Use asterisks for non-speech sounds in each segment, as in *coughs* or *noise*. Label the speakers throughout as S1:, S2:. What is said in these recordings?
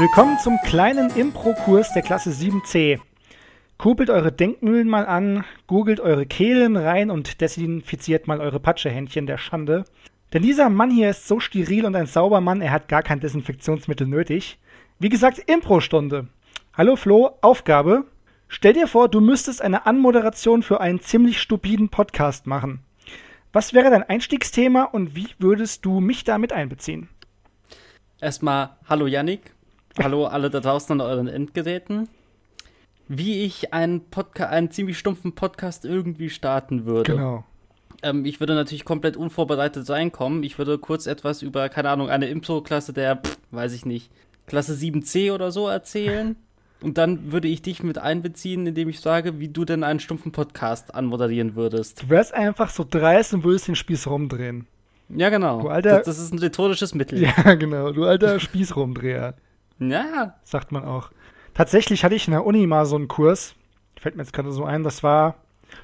S1: Willkommen zum kleinen Impro-Kurs der Klasse 7c. Kurbelt eure Denkmühlen mal an, googelt eure Kehlen rein und desinfiziert mal eure Patschehändchen der Schande. Denn dieser Mann hier ist so steril und ein sauber Mann, er hat gar kein Desinfektionsmittel nötig. Wie gesagt, Impro-Stunde. Hallo Flo, Aufgabe. Stell dir vor, du müsstest eine Anmoderation für einen ziemlich stupiden Podcast machen. Was wäre dein Einstiegsthema und wie würdest du mich damit einbeziehen?
S2: Erstmal, hallo Yannick. Hallo alle da draußen an euren Endgeräten. Wie ich einen, Podca einen ziemlich stumpfen Podcast irgendwie starten würde.
S1: Genau.
S2: Ähm, ich würde natürlich komplett unvorbereitet reinkommen. Ich würde kurz etwas über, keine Ahnung, eine Impro-Klasse der, pff, weiß ich nicht, Klasse 7c oder so erzählen. *laughs* Und dann würde ich dich mit einbeziehen, indem ich sage, wie du denn einen stumpfen Podcast anmoderieren würdest.
S1: Du wärst einfach so dreist und würdest den Spieß rumdrehen.
S2: Ja, genau.
S1: Du alter-
S2: das, das ist ein rhetorisches Mittel. *laughs*
S1: Ja, genau. Du alter *laughs* Spießrumdreher,
S2: ja.
S1: sagt man auch. Tatsächlich hatte ich in der Uni mal so einen Kurs. Fällt mir jetzt gerade so ein, das war.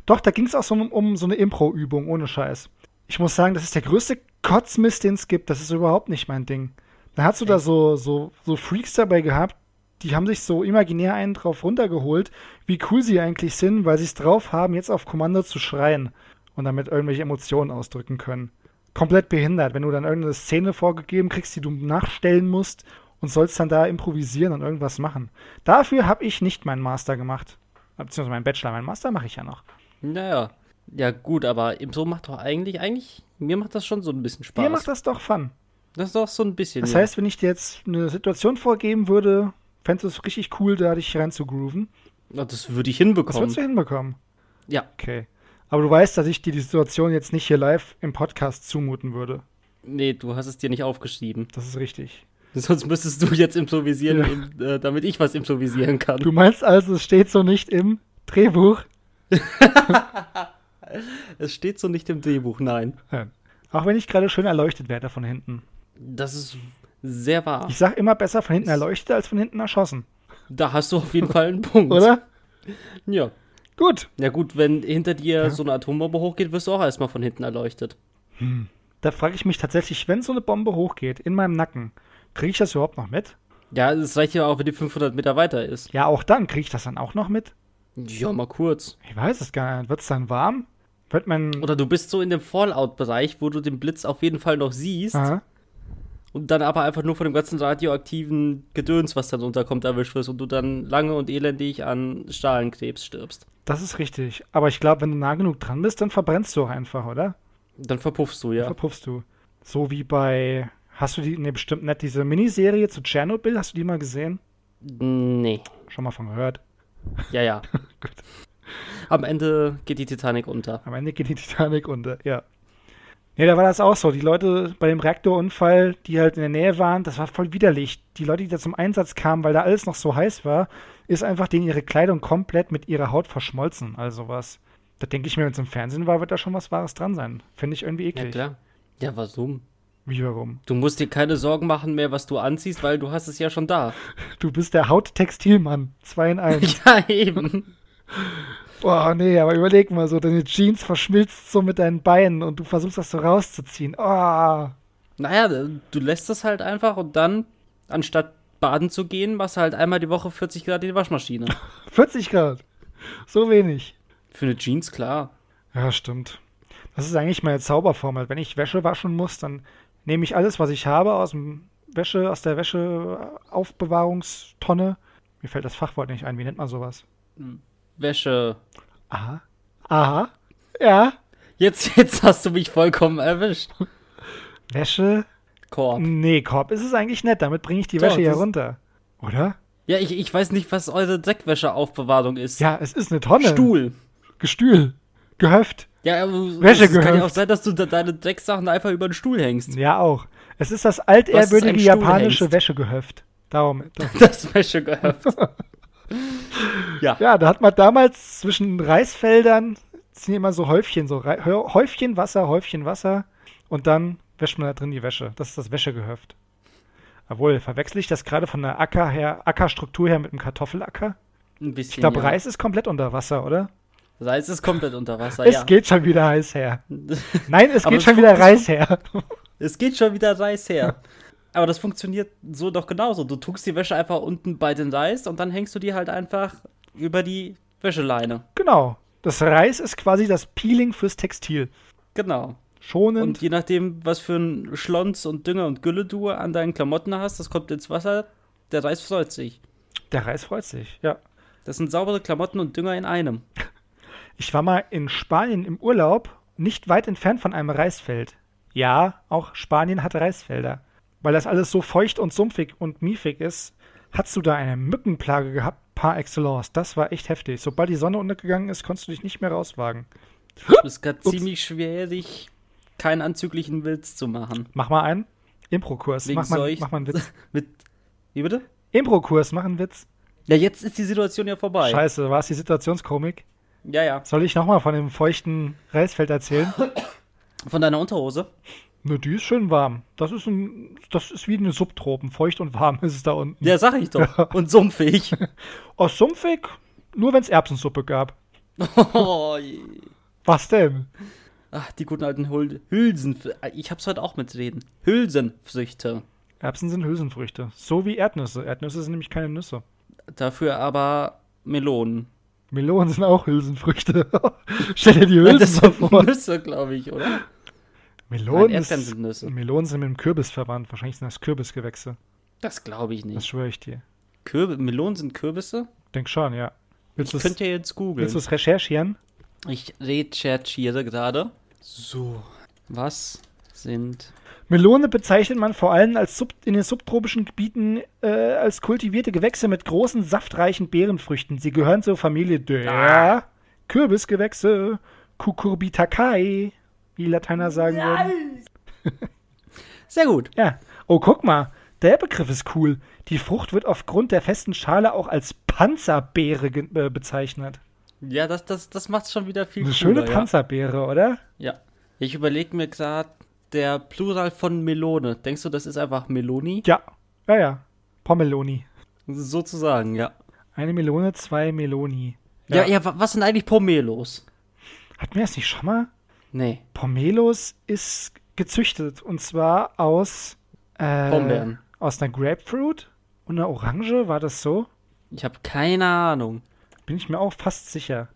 S1: Doch, da ging es auch so um, um so eine Impro-Übung, ohne Scheiß. Ich muss sagen, das ist der größte Kotzmist, den es gibt. Das ist überhaupt nicht mein Ding. Da hast du da so, so, so Freaks dabei gehabt, die haben sich so imaginär einen drauf runtergeholt, wie cool sie eigentlich sind, weil sie es drauf haben, jetzt auf Kommando zu schreien und damit irgendwelche Emotionen ausdrücken können. Komplett behindert, wenn du dann irgendeine Szene vorgegeben kriegst, die du nachstellen musst und sollst dann da improvisieren und irgendwas machen. Dafür habe ich nicht meinen Master gemacht. Beziehungsweise meinen Bachelor. Meinen Master mache ich ja noch.
S2: Naja. Ja, gut, aber so macht doch eigentlich, eigentlich, mir macht das schon so ein bisschen Spaß.
S1: Dir macht das doch Fun.
S2: das ist doch so ein bisschen.
S1: Das
S2: ja.
S1: heißt, wenn ich dir jetzt eine Situation vorgeben würde, fändest du es richtig cool, da dich rein zu grooven.
S2: Ja, das würde ich
S1: Das
S2: hinbekommen.
S1: würdest du hinbekommen.
S2: Ja.
S1: Okay. Aber du weißt, dass ich dir die Situation jetzt nicht hier live im Podcast zumuten würde.
S2: Nee, du hast es dir nicht aufgeschrieben.
S1: Das ist richtig.
S2: Sonst müsstest du jetzt improvisieren,
S1: Ja.
S2: äh, damit ich was improvisieren kann.
S1: Du meinst also, es steht so nicht im Drehbuch? *laughs*
S2: Es steht so nicht im Drehbuch, nein.
S1: Ja. Auch wenn ich gerade schön erleuchtet werde von hinten.
S2: Das ist sehr wahr.
S1: Ich sag immer besser von hinten erleuchtet als von hinten erschossen.
S2: Da hast du auf jeden Fall einen Punkt.
S1: Oder?
S2: Ja.
S1: Gut.
S2: Ja gut, wenn hinter dir
S1: Ja.
S2: so eine Atombombe hochgeht, wirst du auch erstmal von hinten erleuchtet.
S1: Da frage ich mich tatsächlich, wenn so eine Bombe hochgeht in meinem Nacken, kriege ich das überhaupt noch mit?
S2: Ja, es reicht ja auch, wenn die 500 Meter weiter ist.
S1: Ja, auch dann kriege ich das dann auch noch mit?
S2: Ja, mal kurz.
S1: Ich weiß es gar nicht. Wird es dann warm? Wird man.
S2: Oder du bist so in dem Fallout-Bereich, wo du den Blitz auf jeden Fall noch siehst
S1: Aha.
S2: und dann aber einfach nur von dem ganzen radioaktiven Gedöns, was dann runterkommt, erwischt wirst und du dann lange und elendig an Stahlenkrebs stirbst.
S1: Das ist richtig. Aber ich glaube, wenn du nah genug dran bist, dann verbrennst du auch einfach, oder?
S2: Dann verpuffst du, ja.
S1: Verpuffst du. So wie bei. Hast du die. Ne, bestimmt nicht. Diese Miniserie zu Tschernobyl, hast du die mal gesehen?
S2: Nee.
S1: Schon mal von gehört.
S2: Ja, ja. *laughs*
S1: Gut.
S2: Am Ende geht die Titanic unter.
S1: Am Ende geht die Titanic unter, ja. Ja, da war das auch so. Die Leute bei dem Reaktorunfall, die halt in der Nähe waren, das war voll widerlich. Die Leute, die da zum Einsatz kamen, weil da alles noch so heiß war, ist einfach denen ihre Kleidung komplett mit ihrer Haut verschmolzen. Also was. Da denke ich mir, wenn es im Fernsehen war, wird da schon was Wahres dran sein. Finde ich irgendwie
S2: Ja,
S1: eklig.
S2: klar. Ja, warum?
S1: Wie warum?
S2: Du musst dir keine Sorgen machen mehr, was du anziehst, weil du hast es ja schon da. *laughs*
S1: Du bist der Hauttextilmann. Zwei in eins. *laughs*
S2: ja, eben. *laughs*
S1: Boah, nee, aber überleg mal so, deine Jeans verschmilzt so mit deinen Beinen und du versuchst das so rauszuziehen. Oh.
S2: Naja, du lässt es halt einfach und dann, anstatt baden zu gehen, machst du halt einmal die Woche 40 Grad in die Waschmaschine.
S1: 40 Grad. So wenig.
S2: Für eine Jeans, klar.
S1: Ja, stimmt. Das ist eigentlich meine Zauberformel. Wenn ich Wäsche waschen muss, dann nehme ich alles, was ich habe, aus dem Wäsche, aus der Wäscheaufbewahrungstonne. Mir fällt das Fachwort nicht ein. Wie nennt man sowas?
S2: Wäsche.
S1: Aha. Aha. Ja.
S2: Jetzt, jetzt hast du mich vollkommen erwischt.
S1: Wäsche.
S2: Korb.
S1: Nee, Korb ist es eigentlich nett. Damit bringe ich die
S2: Doch,
S1: Wäsche
S2: das-
S1: runter. Oder?
S2: Ja, ich, ich weiß nicht, was eure Dreckwäscheaufbewahrung ist.
S1: Ja, es ist eine Tonne.
S2: Stuhl.
S1: Gestühl. Gehöft.
S2: Ja, aber
S1: Wäsche
S2: es kann ja auch sein, dass du da deine Drecksachen einfach über den Stuhl hängst.
S1: Ja, auch. Es ist das altehrwürdige japanische
S2: hängst?
S1: Wäschegehöft. Darum. *laughs*
S2: Das Wäschegehöft. *laughs* ja.
S1: Ja, da hat man damals zwischen Reisfeldern sind immer so Häufchen, so Hö- Häufchen Wasser, Häufchen Wasser und dann wäscht man da drin die Wäsche. Das ist das Wäschegehöft. Obwohl, verwechsel ich das gerade von der Acker her, Ackerstruktur her mit einem Kartoffelacker?
S2: Ein bisschen.
S1: Ich glaube,
S2: ja.
S1: Reis ist komplett unter Wasser, oder?
S2: Reis ist komplett unter Wasser,
S1: es
S2: ja.
S1: geht schon wieder heiß her. *laughs* Nein, es geht schon
S2: es
S1: wieder Reis her. *laughs*
S2: Es geht schon wieder Reis her. Aber das funktioniert so doch genauso. Du tust die Wäsche einfach unten bei den Reis und dann hängst du die halt einfach über die Wäscheleine.
S1: Genau. Das Reis ist quasi das Peeling fürs Textil.
S2: Genau.
S1: Schonend.
S2: Und je nachdem, was für ein Schlons und Dünger und Gülle du an deinen Klamotten hast, das kommt ins Wasser, der Reis freut sich.
S1: der Reis freut sich, ja.
S2: Das sind saubere Klamotten und Dünger in einem.
S1: Ich war mal in Spanien im Urlaub, nicht weit entfernt von einem Reisfeld. Ja, auch Spanien hat Reisfelder. Weil das alles so feucht und sumpfig und miefig ist, hast du da eine Mückenplage gehabt, par excellence. Das war echt heftig. Sobald die Sonne untergegangen ist, konntest du dich nicht mehr rauswagen.
S2: Es ist gerade ziemlich schwierig, keinen anzüglichen Witz zu machen.
S1: Mach mal einen. Impro-Kurs. Mach mal, mach mal einen Witz. *laughs*
S2: Mit. Wie bitte?
S1: Impro-Kurs, mach einen Witz.
S2: Ja, jetzt ist die Situation ja vorbei.
S1: Scheiße, war es die Situationskomik?
S2: Ja, ja.
S1: Soll ich nochmal von dem feuchten Reisfeld erzählen? *coughs*
S2: Von deiner Unterhose?
S1: Ne, die ist schön warm. Das ist ein, das ist wie eine Subtropen. Feucht und warm *laughs* ist es da unten.
S2: Ja, sag ich doch. Und sumpfig. *laughs*
S1: Aus sumpfig, nur wenn es Erbsensuppe gab.
S2: oh, je.
S1: Was denn?
S2: Ach, die guten alten Hul Hülsen. Ich hab's heute auch mitreden. Hülsenfrüchte.
S1: Erbsen sind Hülsenfrüchte. So wie Erdnüsse. Erdnüsse sind nämlich keine Nüsse.
S2: Dafür aber Melonen.
S1: Melonen sind auch Hülsenfrüchte. *laughs* Stell dir die
S2: das
S1: Hülsen
S2: sind
S1: vor.
S2: Nüsse, glaube ich, oder?
S1: Melonen,
S2: Nein, sind Nüsse.
S1: Melonen sind mit dem Kürbis verwandt. Wahrscheinlich sind das Kürbisgewächse.
S2: Das glaube ich
S1: Das
S2: nicht.
S1: schwöre ich dir.
S2: Kürbi Melonen sind Kürbisse?
S1: Denk schon, ja. Willst du
S2: Ich könnte ja jetzt googeln.
S1: willst du's recherchieren?
S2: Ich recherchiere gerade. So. Was sind.
S1: Melone bezeichnet man vor allem als Sub in den subtropischen Gebieten äh, als kultivierte Gewächse mit großen, saftreichen Beerenfrüchten. Sie gehören zur Familie der
S2: Ah.
S1: Kürbisgewächse, Cucurbitaceae, wie Lateiner sagen würden.
S2: Sehr gut.
S1: Ja. Oh, guck mal, der Begriff ist cool. Die Frucht wird aufgrund der festen Schale auch als Panzerbeere äh, bezeichnet.
S2: Ja, das, das, das macht schon wieder viel
S1: Eine
S2: cooler,
S1: schöne
S2: ja.
S1: Panzerbeere, oder?
S2: Ja. Ich überlege mir gerade, der Plural von Melone. Denkst du, das ist einfach Meloni?
S1: Ja. Ja, ja. Pommeloni.
S2: Sozusagen, ja.
S1: Eine Melone, zwei Meloni.
S2: Ja, ja, wa- was sind eigentlich Pomelos?
S1: Hatten wir das nicht schon mal?
S2: Nee,
S1: Pomelos ist gezüchtet und zwar aus äh,
S2: Pombeeren.
S1: aus einer Grapefruit und einer Orange, war das so?
S2: Ich habe keine Ahnung.
S1: Bin ich mir auch fast sicher.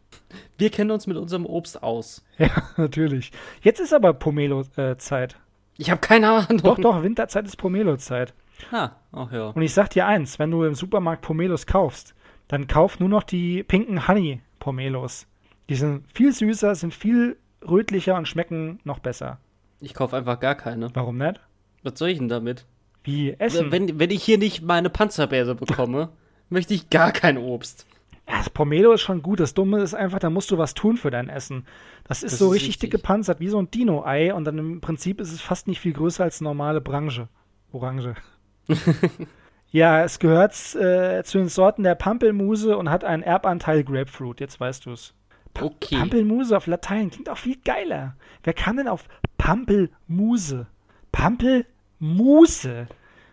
S2: Wir kennen uns mit unserem Obst aus.
S1: Ja, *laughs* natürlich. Jetzt ist aber Pomelo-Zeit.
S2: Ich habe keine Ahnung.
S1: doch, doch, Winterzeit ist Pomelo-Zeit.
S2: Ah, ach ja.
S1: Und ich sag dir eins, wenn du im Supermarkt Pomelos kaufst, dann kauf nur noch die pinken Honey Pomelos. Die sind viel süßer, sind viel rötlicher und schmecken noch besser.
S2: Ich kaufe einfach gar keine.
S1: Warum nicht?
S2: Was soll ich denn damit?
S1: Wie essen?
S2: Wenn, wenn ich hier nicht meine Panzerbeere bekomme, *laughs* möchte ich gar kein Obst.
S1: Ja, das Pomelo ist schon gut. Das Dumme ist einfach, da musst du was tun für dein Essen. Das ist
S2: Das
S1: so
S2: ist
S1: richtig
S2: richtig.
S1: dick gepanzert, wie so ein Dino-Ei. Und dann im Prinzip ist es fast nicht viel größer als eine normale Branche. Orange. *laughs* ja, es gehört äh, zu den Sorten der Pampelmuse und hat einen Erbanteil Grapefruit. Jetzt weißt du es.
S2: Okay.
S1: Pampelmuse auf Latein klingt auch viel geiler. Wer kam denn auf Pampelmuse? Pampelmuse.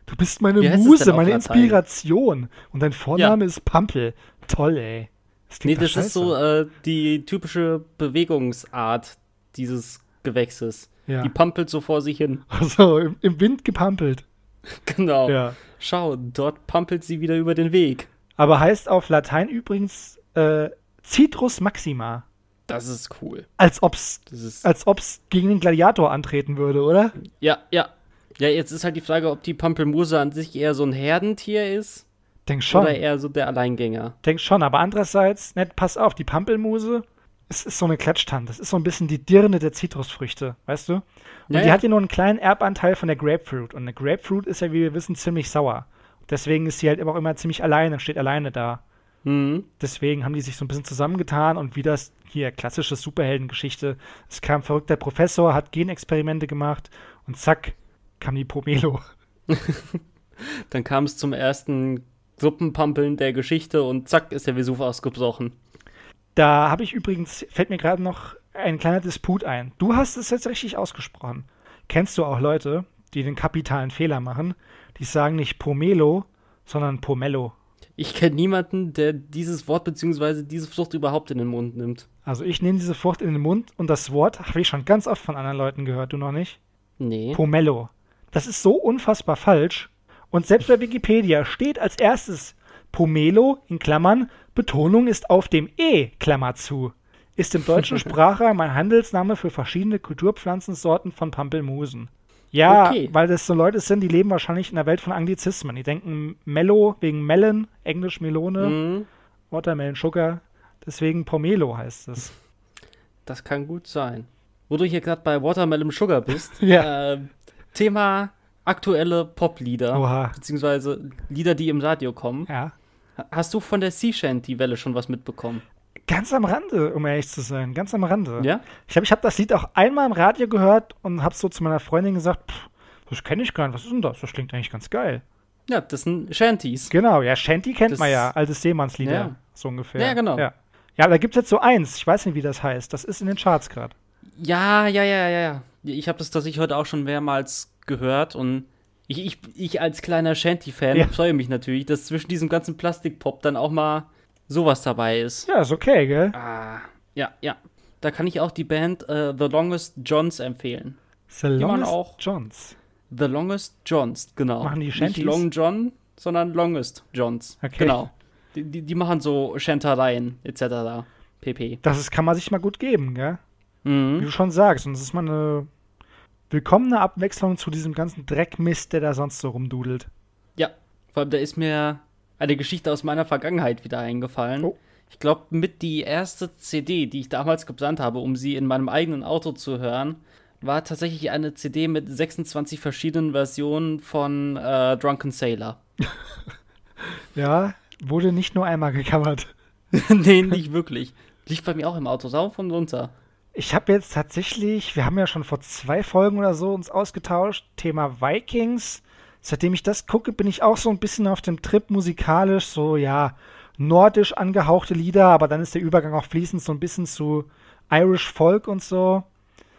S1: Du bist meine Muse, meine? Inspiration. Und dein Vorname ist Pampel. Toll, ey. Das
S2: Nee, das ist so
S1: scheiße.
S2: äh, die typische Bewegungsart dieses Gewächses.
S1: Ja.
S2: Die pampelt so vor sich hin. *laughs*
S1: Also im, im Wind gepampelt.
S2: Genau.
S1: Ja.
S2: Schau, dort pampelt sie wieder über den Weg.
S1: Aber heißt auf Latein übrigens äh, Citrus maxima.
S2: Das ist cool.
S1: Als ob's,
S2: Das ist.
S1: als ob's gegen den Gladiator antreten würde, oder?
S2: Ja, ja. Ja, jetzt ist halt die Frage, ob die Pampelmuse an sich eher so ein Herdentier ist
S1: Denk schon.
S2: oder eher so der Alleingänger.
S1: Denk schon, aber andererseits, ne, pass auf, die Pampelmuse, es ist so eine Klatschtante. Das ist so ein bisschen die Dirne der Zitrusfrüchte, weißt du? Und
S2: Ja,
S1: die
S2: ja.
S1: hat ja nur einen kleinen Erbanteil von der Grapefruit. Und eine Grapefruit ist ja, wie wir wissen, ziemlich sauer. Deswegen ist sie halt immer auch immer ziemlich alleine, steht alleine da.
S2: Mhm.
S1: Deswegen haben die sich so ein bisschen zusammengetan und wie das hier klassische Superheldengeschichte. Es kam verrückter Professor, hat Genexperimente gemacht und zack, kam die Pomelo. *laughs*
S2: Dann kam es zum ersten Suppenpampeln der Geschichte und zack ist der Vesuv ausgebrochen.
S1: Da habe ich übrigens, fällt mir gerade noch ein kleiner Disput ein. Du hast es jetzt richtig ausgesprochen. Kennst du auch Leute, die den kapitalen Fehler machen? Die sagen nicht Pomelo, sondern Pomelo.
S2: Ich kenne niemanden, der dieses Wort bzw. diese Frucht überhaupt in den Mund nimmt.
S1: Also ich nehme diese Frucht in den Mund und das Wort habe ich schon ganz oft von anderen Leuten gehört, du noch nicht?
S2: Nee.
S1: Pomelo. Das ist so unfassbar falsch. Und selbst bei Wikipedia steht als erstes Pomelo in Klammern, Betonung ist auf dem E, Klammer zu. Ist im deutschen *laughs* Sprachraum ein Handelsname für verschiedene Kulturpflanzensorten von Pampelmusen. Ja,
S2: Okay.
S1: weil das so Leute sind, die leben wahrscheinlich in der Welt von Anglizismen. Die denken Mellow wegen Melon, Englisch Melone,
S2: Mhm.
S1: Watermelon Sugar. Deswegen Pomelo heißt es.
S2: Das kann gut sein. Wo du hier gerade bei Watermelon Sugar bist, *laughs*
S1: Ja.
S2: ähm, Thema aktuelle Poplieder,
S1: Oha.
S2: beziehungsweise Lieder, die im Radio kommen.
S1: Ja.
S2: Hast du von der Sea Shanty-Welle schon was mitbekommen?
S1: Ganz am Rande, um ehrlich zu sein. Ganz am Rande.
S2: Ja?
S1: Ich glaube, ich habe das Lied auch einmal im Radio gehört und habe so zu meiner Freundin gesagt, "Pff, das kenne ich gar nicht. Was ist denn das? Das klingt eigentlich ganz geil.
S2: Ja, das sind Shanties.
S1: Genau, ja, Shanty kennt
S2: Das-
S1: man ja, altes Seemannslieder,
S2: Ja.
S1: so ungefähr.
S2: Ja, genau.
S1: Ja, ja da gibt es jetzt so eins, ich weiß nicht, wie das heißt. Das ist in den Charts gerade.
S2: Ja, ja, ja, ja, ja. Ich habe das tatsächlich heute auch schon mehrmals gehört und ich, ich, ich als kleiner Shanty-Fan
S1: Ja.
S2: freue mich natürlich, dass zwischen diesem ganzen Plastikpop dann auch mal sowas dabei ist.
S1: Ja, ist okay, gell?
S2: Ah, ja, ja. Da kann ich auch die Band äh, The Longest Johns empfehlen.
S1: The
S2: man
S1: Longest
S2: auch-
S1: Johns.
S2: The Longest Johns, genau.
S1: Machen die
S2: Nicht
S1: Shanties?
S2: Long John, sondern Longest Johns.
S1: Okay.
S2: Genau. Die, die, die machen so Chantereien etc. pp.
S1: Das ist, kann man sich mal gut geben, gell? Wie
S2: Mhm.
S1: du schon sagst. Und das ist mal eine willkommene Abwechslung zu diesem ganzen Dreckmist, der da sonst so rumdudelt.
S2: Ja, vor allem da ist mir eine Geschichte aus meiner Vergangenheit wieder eingefallen.
S1: Oh.
S2: Ich glaube, mit die erste CD, die ich damals geplant habe, um sie in meinem eigenen Auto zu hören, war tatsächlich eine CD mit 26 verschiedenen Versionen von äh, Drunken Sailor. *laughs*
S1: Ja, wurde nicht nur einmal gecovert. *laughs*
S2: nee, nicht wirklich. Lief bei mir auch im Auto rauf und runter.
S1: Ich habe jetzt tatsächlich, wir haben ja schon vor zwei Folgen oder so uns ausgetauscht, Thema Vikings. Seitdem ich das gucke, bin ich auch so ein bisschen auf dem Trip musikalisch, so ja, nordisch angehauchte Lieder, aber dann ist der Übergang auch fließend so ein bisschen zu Irish Folk und so.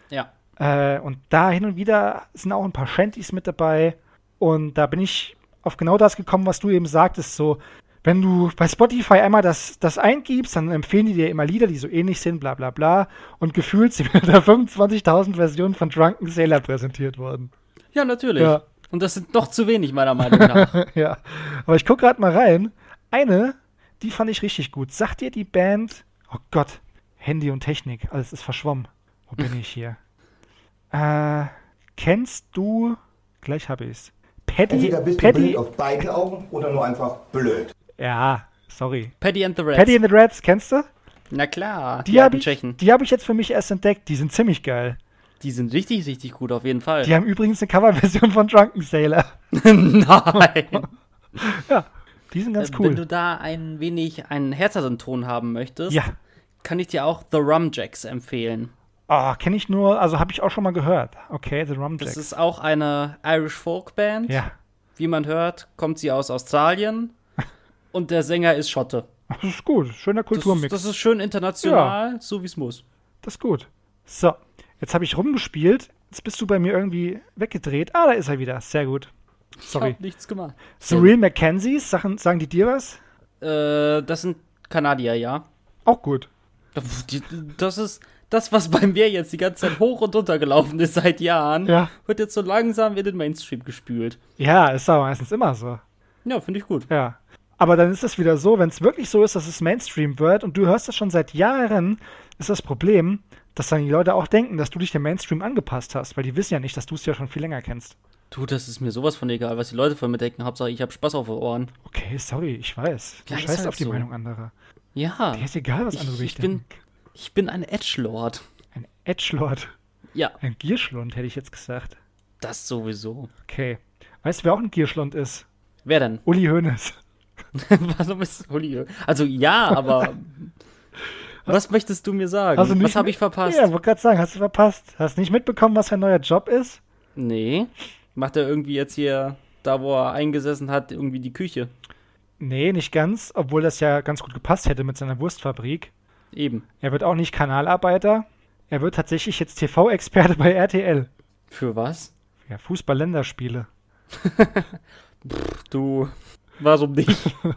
S2: Ja.
S1: Äh, und da hin und wieder sind auch ein paar Shanties mit dabei. Und da bin ich auf genau das gekommen, was du eben sagtest. So, wenn du bei Spotify einmal das, das eingibst, dann empfehlen die dir immer Lieder, die so ähnlich sind, bla bla bla. Und gefühlt sind mir da 25.000 Versionen von Drunken Sailor präsentiert worden.
S2: Ja, natürlich.
S1: Ja.
S2: Und das sind noch zu wenig, meiner Meinung nach. *laughs*
S1: ja. Aber ich gucke gerade mal rein. Eine, die fand ich richtig gut. Sagt dir die Band, oh Gott, Handy und Technik, alles ist verschwommen. Wo bin ich hier? *laughs* Äh, kennst du, gleich habe ich's. Paddy,
S3: Entweder bist du
S1: Paddy,
S3: blind auf beiden Augen oder nur einfach blöd.
S1: Ja, sorry.
S2: Paddy and the Reds.
S1: Paddy and the Reds, kennst du?
S2: Na klar,
S1: Die
S2: die,
S1: habe ich, hab ich jetzt für mich erst entdeckt. Die sind ziemlich geil.
S2: Die sind richtig, richtig gut, auf jeden Fall.
S1: Die haben übrigens eine Coverversion von Drunken Sailor. *laughs*
S2: Nein.
S1: Ja, die sind ganz
S2: Äh, Wenn du
S1: cool.
S2: da ein wenig einen härteren Ton haben möchtest,
S1: Ja.
S2: kann ich dir auch The Rumjacks empfehlen.
S1: Oh, kenne ich nur, also habe ich auch schon mal gehört. Okay, The Rumjacks.
S2: Das ist auch eine Irish Folk Band.
S1: ja,
S2: Wie man hört, kommt sie aus Australien und der Sänger ist Schotte.
S1: das ist gut. Schöner
S2: Das,
S1: Kulturmix.
S2: das ist schön international, so wie es muss.
S1: Das ist gut. So, jetzt habe ich rumgespielt. Jetzt bist du bei mir irgendwie weggedreht. Ah, da ist er wieder. Sehr gut.
S2: Ich
S1: Sorry.
S2: hab nichts gemacht.
S1: Surreal Mackenzies, sagen, sagen die dir was?
S2: Äh, das sind Kanadier, ja.
S1: Auch gut.
S2: Das ist das, was bei mir jetzt die ganze Zeit hoch und runter gelaufen ist seit Jahren.
S1: Ja.
S2: Wird jetzt so langsam in den Mainstream gespült.
S1: Ja, ist aber meistens immer so.
S2: Ja, finde ich gut.
S1: Ja. Aber dann ist es wieder so, wenn es wirklich so ist, dass es Mainstream wird und du hörst das schon seit Jahren, ist das Problem, dass dann die Leute auch denken, dass du dich dem Mainstream angepasst hast, weil die wissen ja nicht, dass du es ja schon viel länger kennst.
S2: Du, das ist mir sowas von egal, was die Leute von mir denken. Hauptsache, ich habe Spaß auf den Ohren.
S1: Okay, sorry, ich weiß. Du
S2: Ja,
S1: scheißt
S2: halt
S1: auf die
S2: so.
S1: Meinung anderer.
S2: Ja.
S1: Dir ist egal, was
S2: Ich-
S1: andere
S2: ich
S1: denken.
S2: Ich bin ein Edgelord.
S1: Ein Edgelord.
S2: Ja,
S1: Ein Gierschlund, hätte ich jetzt gesagt.
S2: das sowieso.
S1: Okay. Weißt du, wer auch ein Gierschlund ist?
S2: Wer denn?
S1: Uli Hoeneß. *laughs*
S2: Warum ist Uli? Also ja, aber *laughs* was möchtest du mir sagen?
S1: Nicht
S2: was habe ich verpasst?
S1: Ja, wollte gerade sagen, hast du verpasst. Hast nicht mitbekommen, was sein neuer Job ist?
S2: Nee. Macht er irgendwie jetzt hier, da wo er eingesessen hat, irgendwie die Küche?
S1: Nee, nicht ganz, obwohl das ja ganz gut gepasst hätte mit seiner Wurstfabrik.
S2: Eben.
S1: Er wird auch nicht Kanalarbeiter. Er wird tatsächlich jetzt TV-Experte bei RTL.
S2: Für was?
S1: Ja, Fußball-Länderspiele. *laughs*
S2: Du, warum nicht? *laughs*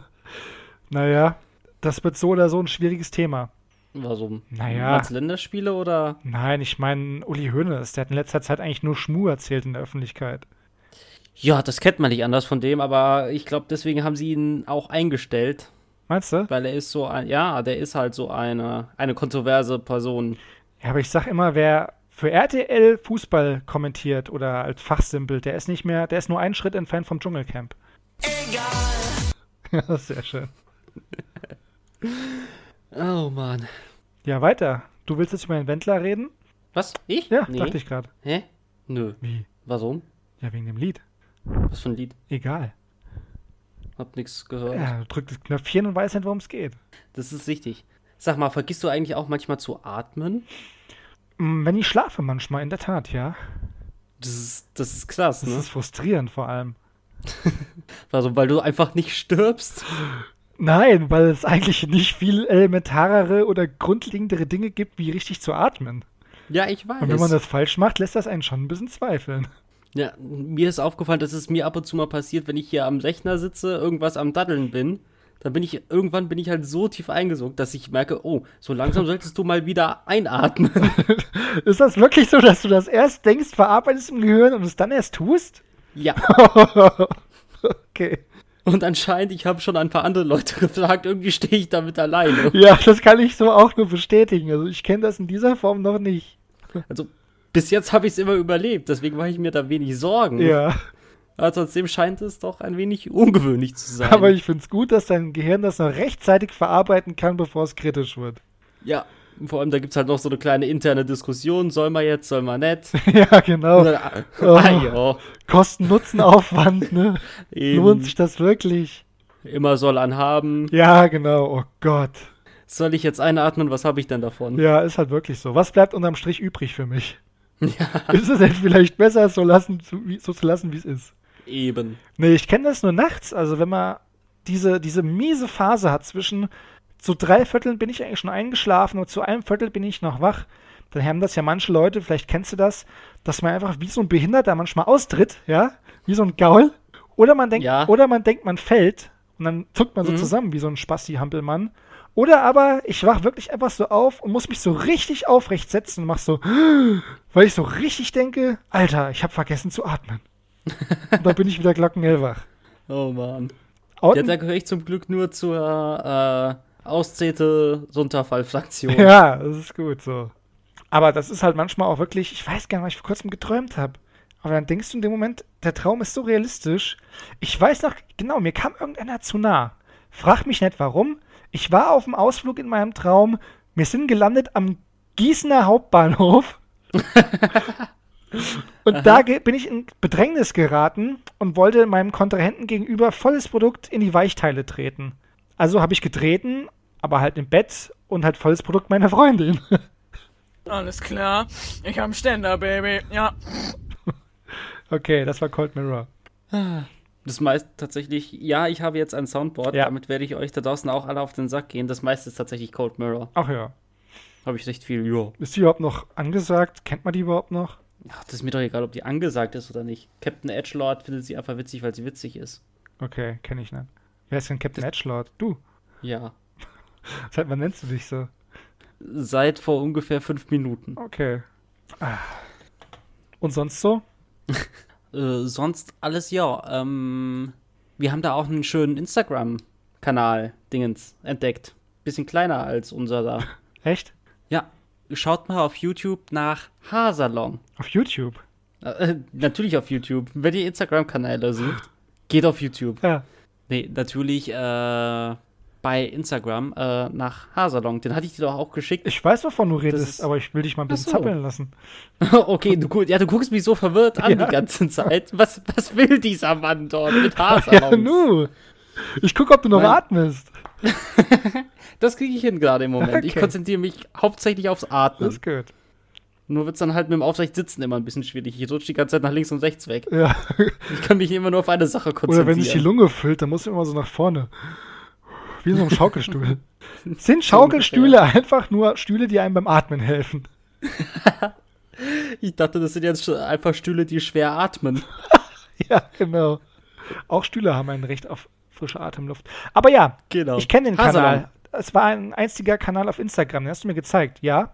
S1: Naja, das wird so oder so ein schwieriges Thema.
S2: Warum?
S1: Naja.
S2: Meinst du Länderspiele oder?
S1: Nein, ich meine, Uli Hoeneß, der hat in letzter Zeit eigentlich nur Schmuh erzählt in der Öffentlichkeit.
S2: Ja, das kennt man nicht anders von dem, aber ich glaube, deswegen haben sie ihn auch eingestellt,
S1: Meinst du?
S2: weil er ist so ein, ja, der ist halt so eine, eine kontroverse Person.
S1: Ja, aber ich sag immer, wer für RTL Fußball kommentiert oder als Fachsimpel, der ist nicht mehr, der ist nur einen Schritt entfernt vom Dschungelcamp. Egal. *laughs* Ja, sehr schön.
S2: Oh Mann.
S1: Ja, weiter. Du willst jetzt über den Wendler reden?
S2: Was? Ich?
S1: Ja,
S2: nee.
S1: dachte ich gerade.
S2: Hä? Nö.
S1: Wie?
S2: Warum?
S1: Ja, wegen dem Lied.
S2: Was für ein Lied?
S1: Egal.
S2: Hab nix gehört.
S1: Ja, drückt das Knöpfchen und weiß nicht, worum es geht.
S2: Das ist richtig. Sag mal, vergisst du eigentlich auch manchmal zu atmen?
S1: Mm, Wenn ich schlafe manchmal, in der Tat, ja.
S2: Das ist, das ist krass,
S1: Das
S2: ne?
S1: ist frustrierend vor allem. *laughs*
S2: Also, weil du einfach nicht stirbst.
S1: Nein, weil es eigentlich nicht viel elementarere oder grundlegendere Dinge gibt, wie richtig zu atmen.
S2: Ja, ich weiß.
S1: Und wenn man das falsch macht, lässt das einen schon ein bisschen zweifeln.
S2: Ja, mir ist aufgefallen, dass es mir ab und zu mal passiert, wenn ich hier am Rechner sitze, irgendwas am Daddeln bin, dann bin ich, irgendwann bin ich halt so tief eingesunken, dass ich merke, oh, so langsam solltest du mal wieder einatmen. *laughs*
S1: Ist das wirklich so, dass du das erst denkst, verarbeitest im Gehirn und es dann erst tust?
S2: Ja. *laughs*
S1: okay.
S2: Und anscheinend, ich habe schon ein paar andere Leute *laughs* gefragt, irgendwie stehe ich damit alleine.
S1: Ja, das kann ich so auch nur bestätigen. Also ich kenne das in dieser Form noch nicht.
S2: Also, bis jetzt habe ich es immer überlebt, deswegen mache ich mir da wenig Sorgen.
S1: Ja.
S2: Aber trotzdem scheint es doch ein wenig ungewöhnlich zu sein.
S1: Aber ich finde es gut, dass dein Gehirn das noch rechtzeitig verarbeiten kann, bevor es kritisch wird.
S2: ja, vor allem, da gibt es halt noch so eine kleine interne Diskussion, soll man jetzt, soll man nicht. *laughs*
S1: ja, genau.
S2: Oder, ah,
S1: Oh.
S2: ah,
S1: Kosten-Nutzen-Aufwand, ne? *laughs* Lohnt sich das wirklich?
S2: Immer soll anhaben.
S1: Ja, genau. Oh Gott.
S2: Soll ich jetzt einatmen? Was habe ich denn davon?
S1: Ja, ist halt wirklich so. Was bleibt unterm Strich übrig für mich? *laughs*
S2: Ja,
S1: Ist es denn vielleicht besser, es so, lassen, so zu lassen, wie es ist?
S2: eben.
S1: Nee, ich kenne das nur nachts. Also, wenn man diese, diese miese Phase hat zwischen zu drei Vierteln bin ich eigentlich schon eingeschlafen und zu einem Viertel bin ich noch wach, dann haben das ja manche Leute, vielleicht kennst du das, dass man einfach wie so ein Behinderter manchmal austritt, ja, wie so ein Gaul. Oder man denkt,
S2: Ja.
S1: oder man denkt, man fällt und dann zuckt man so
S2: Mhm.
S1: zusammen wie so ein Spasti-Hampelmann. Oder aber ich wach wirklich einfach so auf und muss mich so richtig aufrecht setzen und mach so, *gasps* weil ich so richtig denke, Alter, ich habe vergessen zu atmen. und dann bin ich wieder glockenhellwach. *laughs*
S2: Oh Mann.
S1: Outen-
S2: Ja, da gehöre ich zum Glück nur zur äh, Auszählte Runterfallfraktion.
S1: Ja, das ist gut so. Aber das ist halt manchmal auch wirklich, ich weiß gar nicht, was ich vor kurzem geträumt habe. Aber dann denkst du in dem Moment, der Traum ist so realistisch. Ich weiß noch, genau, mir kam irgendeiner zu nah. Frag mich nicht warum. Ich war auf dem Ausflug in meinem Traum. Wir sind gelandet am Gießener Hauptbahnhof. *laughs* und da ge- bin ich in Bedrängnis geraten und wollte meinem Kontrahenten gegenüber volles Produkt in die Weichteile treten. Also habe ich getreten, aber halt im Bett und halt volles Produkt meiner Freundin. *laughs*
S4: Alles klar. Ich hab einen Ständer, Baby. Ja. *laughs*
S1: Okay, das war Cold Mirror.
S2: Das meiste tatsächlich, ja, ich habe jetzt ein Soundboard,
S1: Ja.
S2: damit werde ich euch da draußen auch alle auf den Sack gehen. Das meiste ist tatsächlich Cold Mirror.
S1: Ach ja.
S2: Habe ich recht viel, ja.
S1: Ist die überhaupt noch angesagt? Kennt man die überhaupt noch?
S2: Ja, Das ist mir doch egal, ob die angesagt ist oder nicht. Captain Edgelord findet sie einfach witzig, weil sie witzig ist.
S1: Okay, kenne ich nicht. Wer ist denn Captain Edgelord? Du.
S2: Ja. *laughs*
S1: Seit wann nennst du dich so?
S2: Seit vor ungefähr fünf Minuten.
S1: Okay. Ah. Und sonst so? *laughs*
S2: Äh, sonst alles ja. Ähm, wir haben da auch einen schönen Instagram-Kanal, Dingens, entdeckt. Bisschen kleiner als unser da. *laughs*
S1: Echt?
S2: Ja, schaut mal auf YouTube nach Haarsalon.
S1: Auf YouTube?
S2: Äh, natürlich auf YouTube. Wenn ihr Instagram-Kanäle sucht, *gasps* geht auf YouTube.
S1: Ja.
S2: Nee, natürlich äh, bei Instagram äh, nach Haarsalon. Den hatte ich dir doch auch geschickt.
S1: Ich weiß, wovon du redest,
S2: ist-
S1: aber ich will dich mal ein bisschen
S2: so.
S1: zappeln lassen. *laughs*
S2: okay, du, ja, du guckst mich so verwirrt an *laughs*
S1: Ja.
S2: die ganze Zeit. Was, was will dieser Mann dort mit *laughs*
S1: Ja,
S2: Haarsalons?
S1: nu. Ich guck, ob du noch
S2: Nein.
S1: atmest.
S2: Das kriege ich hin gerade im Moment. Ich
S1: Okay.
S2: konzentriere mich hauptsächlich aufs
S1: Das
S2: Atmen.
S1: ist gut.
S2: Nur wird es dann halt mit dem aufrecht sitzen immer ein bisschen schwierig. Ich rutsche die ganze Zeit nach links und rechts weg.
S1: Ja.
S2: Ich kann mich immer nur auf eine Sache konzentrieren.
S1: Oder wenn sich die Lunge füllt, dann musst du immer so nach vorne. Wie in so einem *laughs* Schaukelstuhl. *laughs* Sind Schaukelstühle einfach nur Stühle, die einem beim Atmen helfen? *laughs*
S2: Ich dachte, das sind jetzt einfach Stühle, die schwer atmen.
S1: Ja, genau. Auch Stühle haben ein Recht auf frische Atemluft. Aber ja,
S2: Genau.
S1: ich kenne den. Kanal. Es war ein einziger Kanal auf Instagram, den hast du mir gezeigt, ja?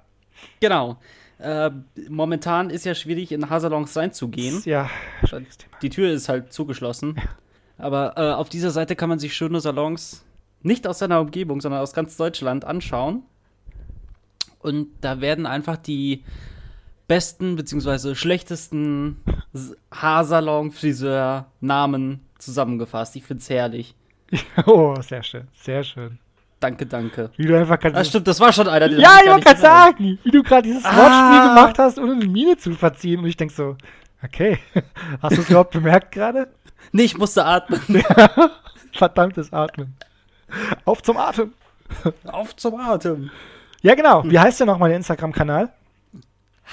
S2: Genau. Äh, momentan ist ja schwierig, in Haarsalons reinzugehen.
S1: Ja.
S2: Die Tür ist halt zugeschlossen. Aber äh, auf dieser Seite kann man sich schöne Salons nicht aus seiner Umgebung, sondern aus ganz Deutschland anschauen. Und da werden einfach die besten bzw. schlechtesten S- Haarsalon-Friseur-Namen zusammengefasst. Ich find's herrlich. *laughs*
S1: Oh, sehr schön, sehr schön.
S2: Danke, danke.
S1: Wie du einfach gerade.
S2: Ah, stimmt, das war schon einer, den
S1: ja, ich wollte gerade sagen, wie du gerade dieses
S2: Ah.
S1: Wortspiel gemacht hast, ohne eine Miene zu verziehen. Und ich denk so, okay, *laughs* hast du es überhaupt bemerkt gerade?
S2: Nee, ich musste atmen. *laughs*
S1: Verdammtes Atmen. Auf zum Atem.
S2: Auf zum Atem.
S1: Ja, genau. Wie heißt der nochmal der Instagram-Kanal?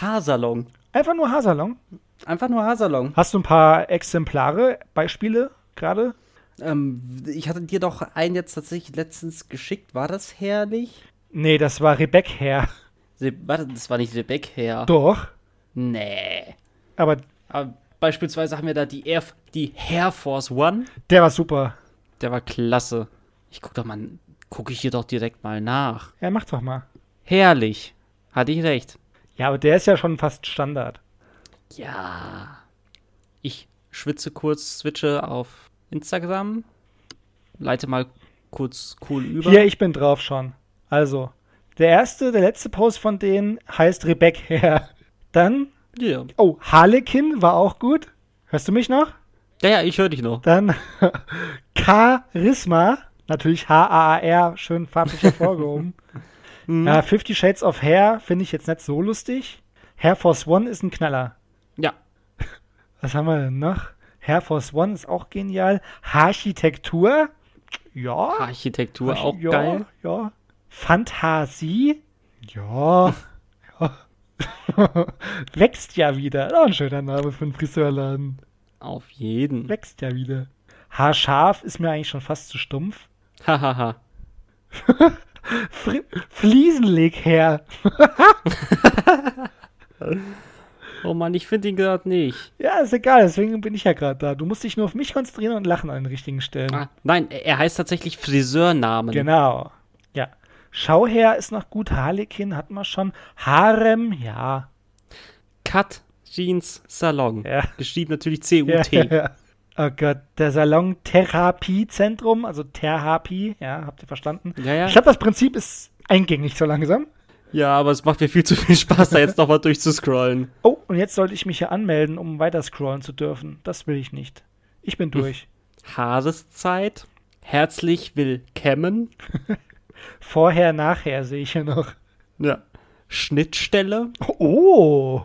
S2: Haarsalon.
S1: Einfach nur Haarsalon.
S2: Einfach nur Haarsalon.
S1: Hast du ein paar Exemplare, Beispiele gerade?
S2: Ähm, ich hatte dir doch einen jetzt tatsächlich letztens geschickt. War das herrlich?
S1: Nee, das war Rebecca.
S2: Se warte, das war nicht Rebecca her.
S1: Doch.
S2: Nee.
S1: Aber
S2: Aber beispielsweise haben wir da die Air, die Air Force One.
S1: der war super.
S2: Der war klasse. Ich guck doch mal, gucke ich hier doch direkt mal nach.
S1: Ja, mach doch mal.
S2: Herrlich. Hatte ich recht.
S1: Ja, aber der ist ja schon fast Standard.
S2: Ja. Ich schwitze kurz, switche auf Instagram. Leite mal kurz cool über.
S1: Hier, ich bin drauf schon. Also, der erste, der letzte Post von denen heißt Rebecca. Dann,
S2: ja.
S1: oh, Harlekin war auch gut. Hörst du mich noch?
S2: ja, ja, ich höre dich noch.
S1: Dann *laughs* Charisma, natürlich H-A-A-R, schön farblich hervorgehoben. *laughs*
S2: Mhm.
S1: ja, Fifty Shades of Hair finde ich jetzt nicht so lustig. Hair Force One ist ein Knaller.
S2: Ja. *laughs*
S1: Was haben wir denn noch? Hair Force One ist auch genial. Architektur, ja.
S2: Architektur
S1: Archi-
S2: auch
S1: ja,
S2: geil.
S1: Ja. Fantasie, ja. ja. *laughs* Wächst ja wieder. Auch ein schöner Name für einen Friseurladen.
S2: Auf jeden.
S1: Wächst ja wieder. Haarscharf ist mir eigentlich schon fast zu stumpf.
S2: Hahaha. *laughs*
S1: Fliesenleg her. *laughs*
S2: oh Mann, ich finde ihn gerade nicht.
S1: Ja, ist egal, deswegen bin ich ja gerade da. Du musst dich nur auf mich konzentrieren und lachen an den richtigen Stellen.
S2: Ah, nein, er heißt tatsächlich Friseurnamen.
S1: Genau. Ja. Schauher ist noch gut. Harlekin hatten wir schon. Harem, ja.
S2: Cut Jeans Salon.
S1: Ja.
S2: Geschrieben natürlich C-U-T.
S1: ja, ja. Oh Gott, der Salon Therapiezentrum, also Therapie, ja, habt ihr verstanden?
S2: Ja, ja.
S1: Ich glaube, das Prinzip ist eingängig so langsam.
S2: Ja, aber es macht mir viel zu viel Spaß, da jetzt nochmal durchzuscrollen.
S1: Oh, und jetzt sollte ich mich hier anmelden, um weiter scrollen zu dürfen. Das will ich nicht. Ich bin durch.
S2: Haareszeit. Herzlich willkommen. *laughs*
S1: Vorher, nachher sehe ich hier noch.
S2: Ja. Schnittstelle.
S1: Oh,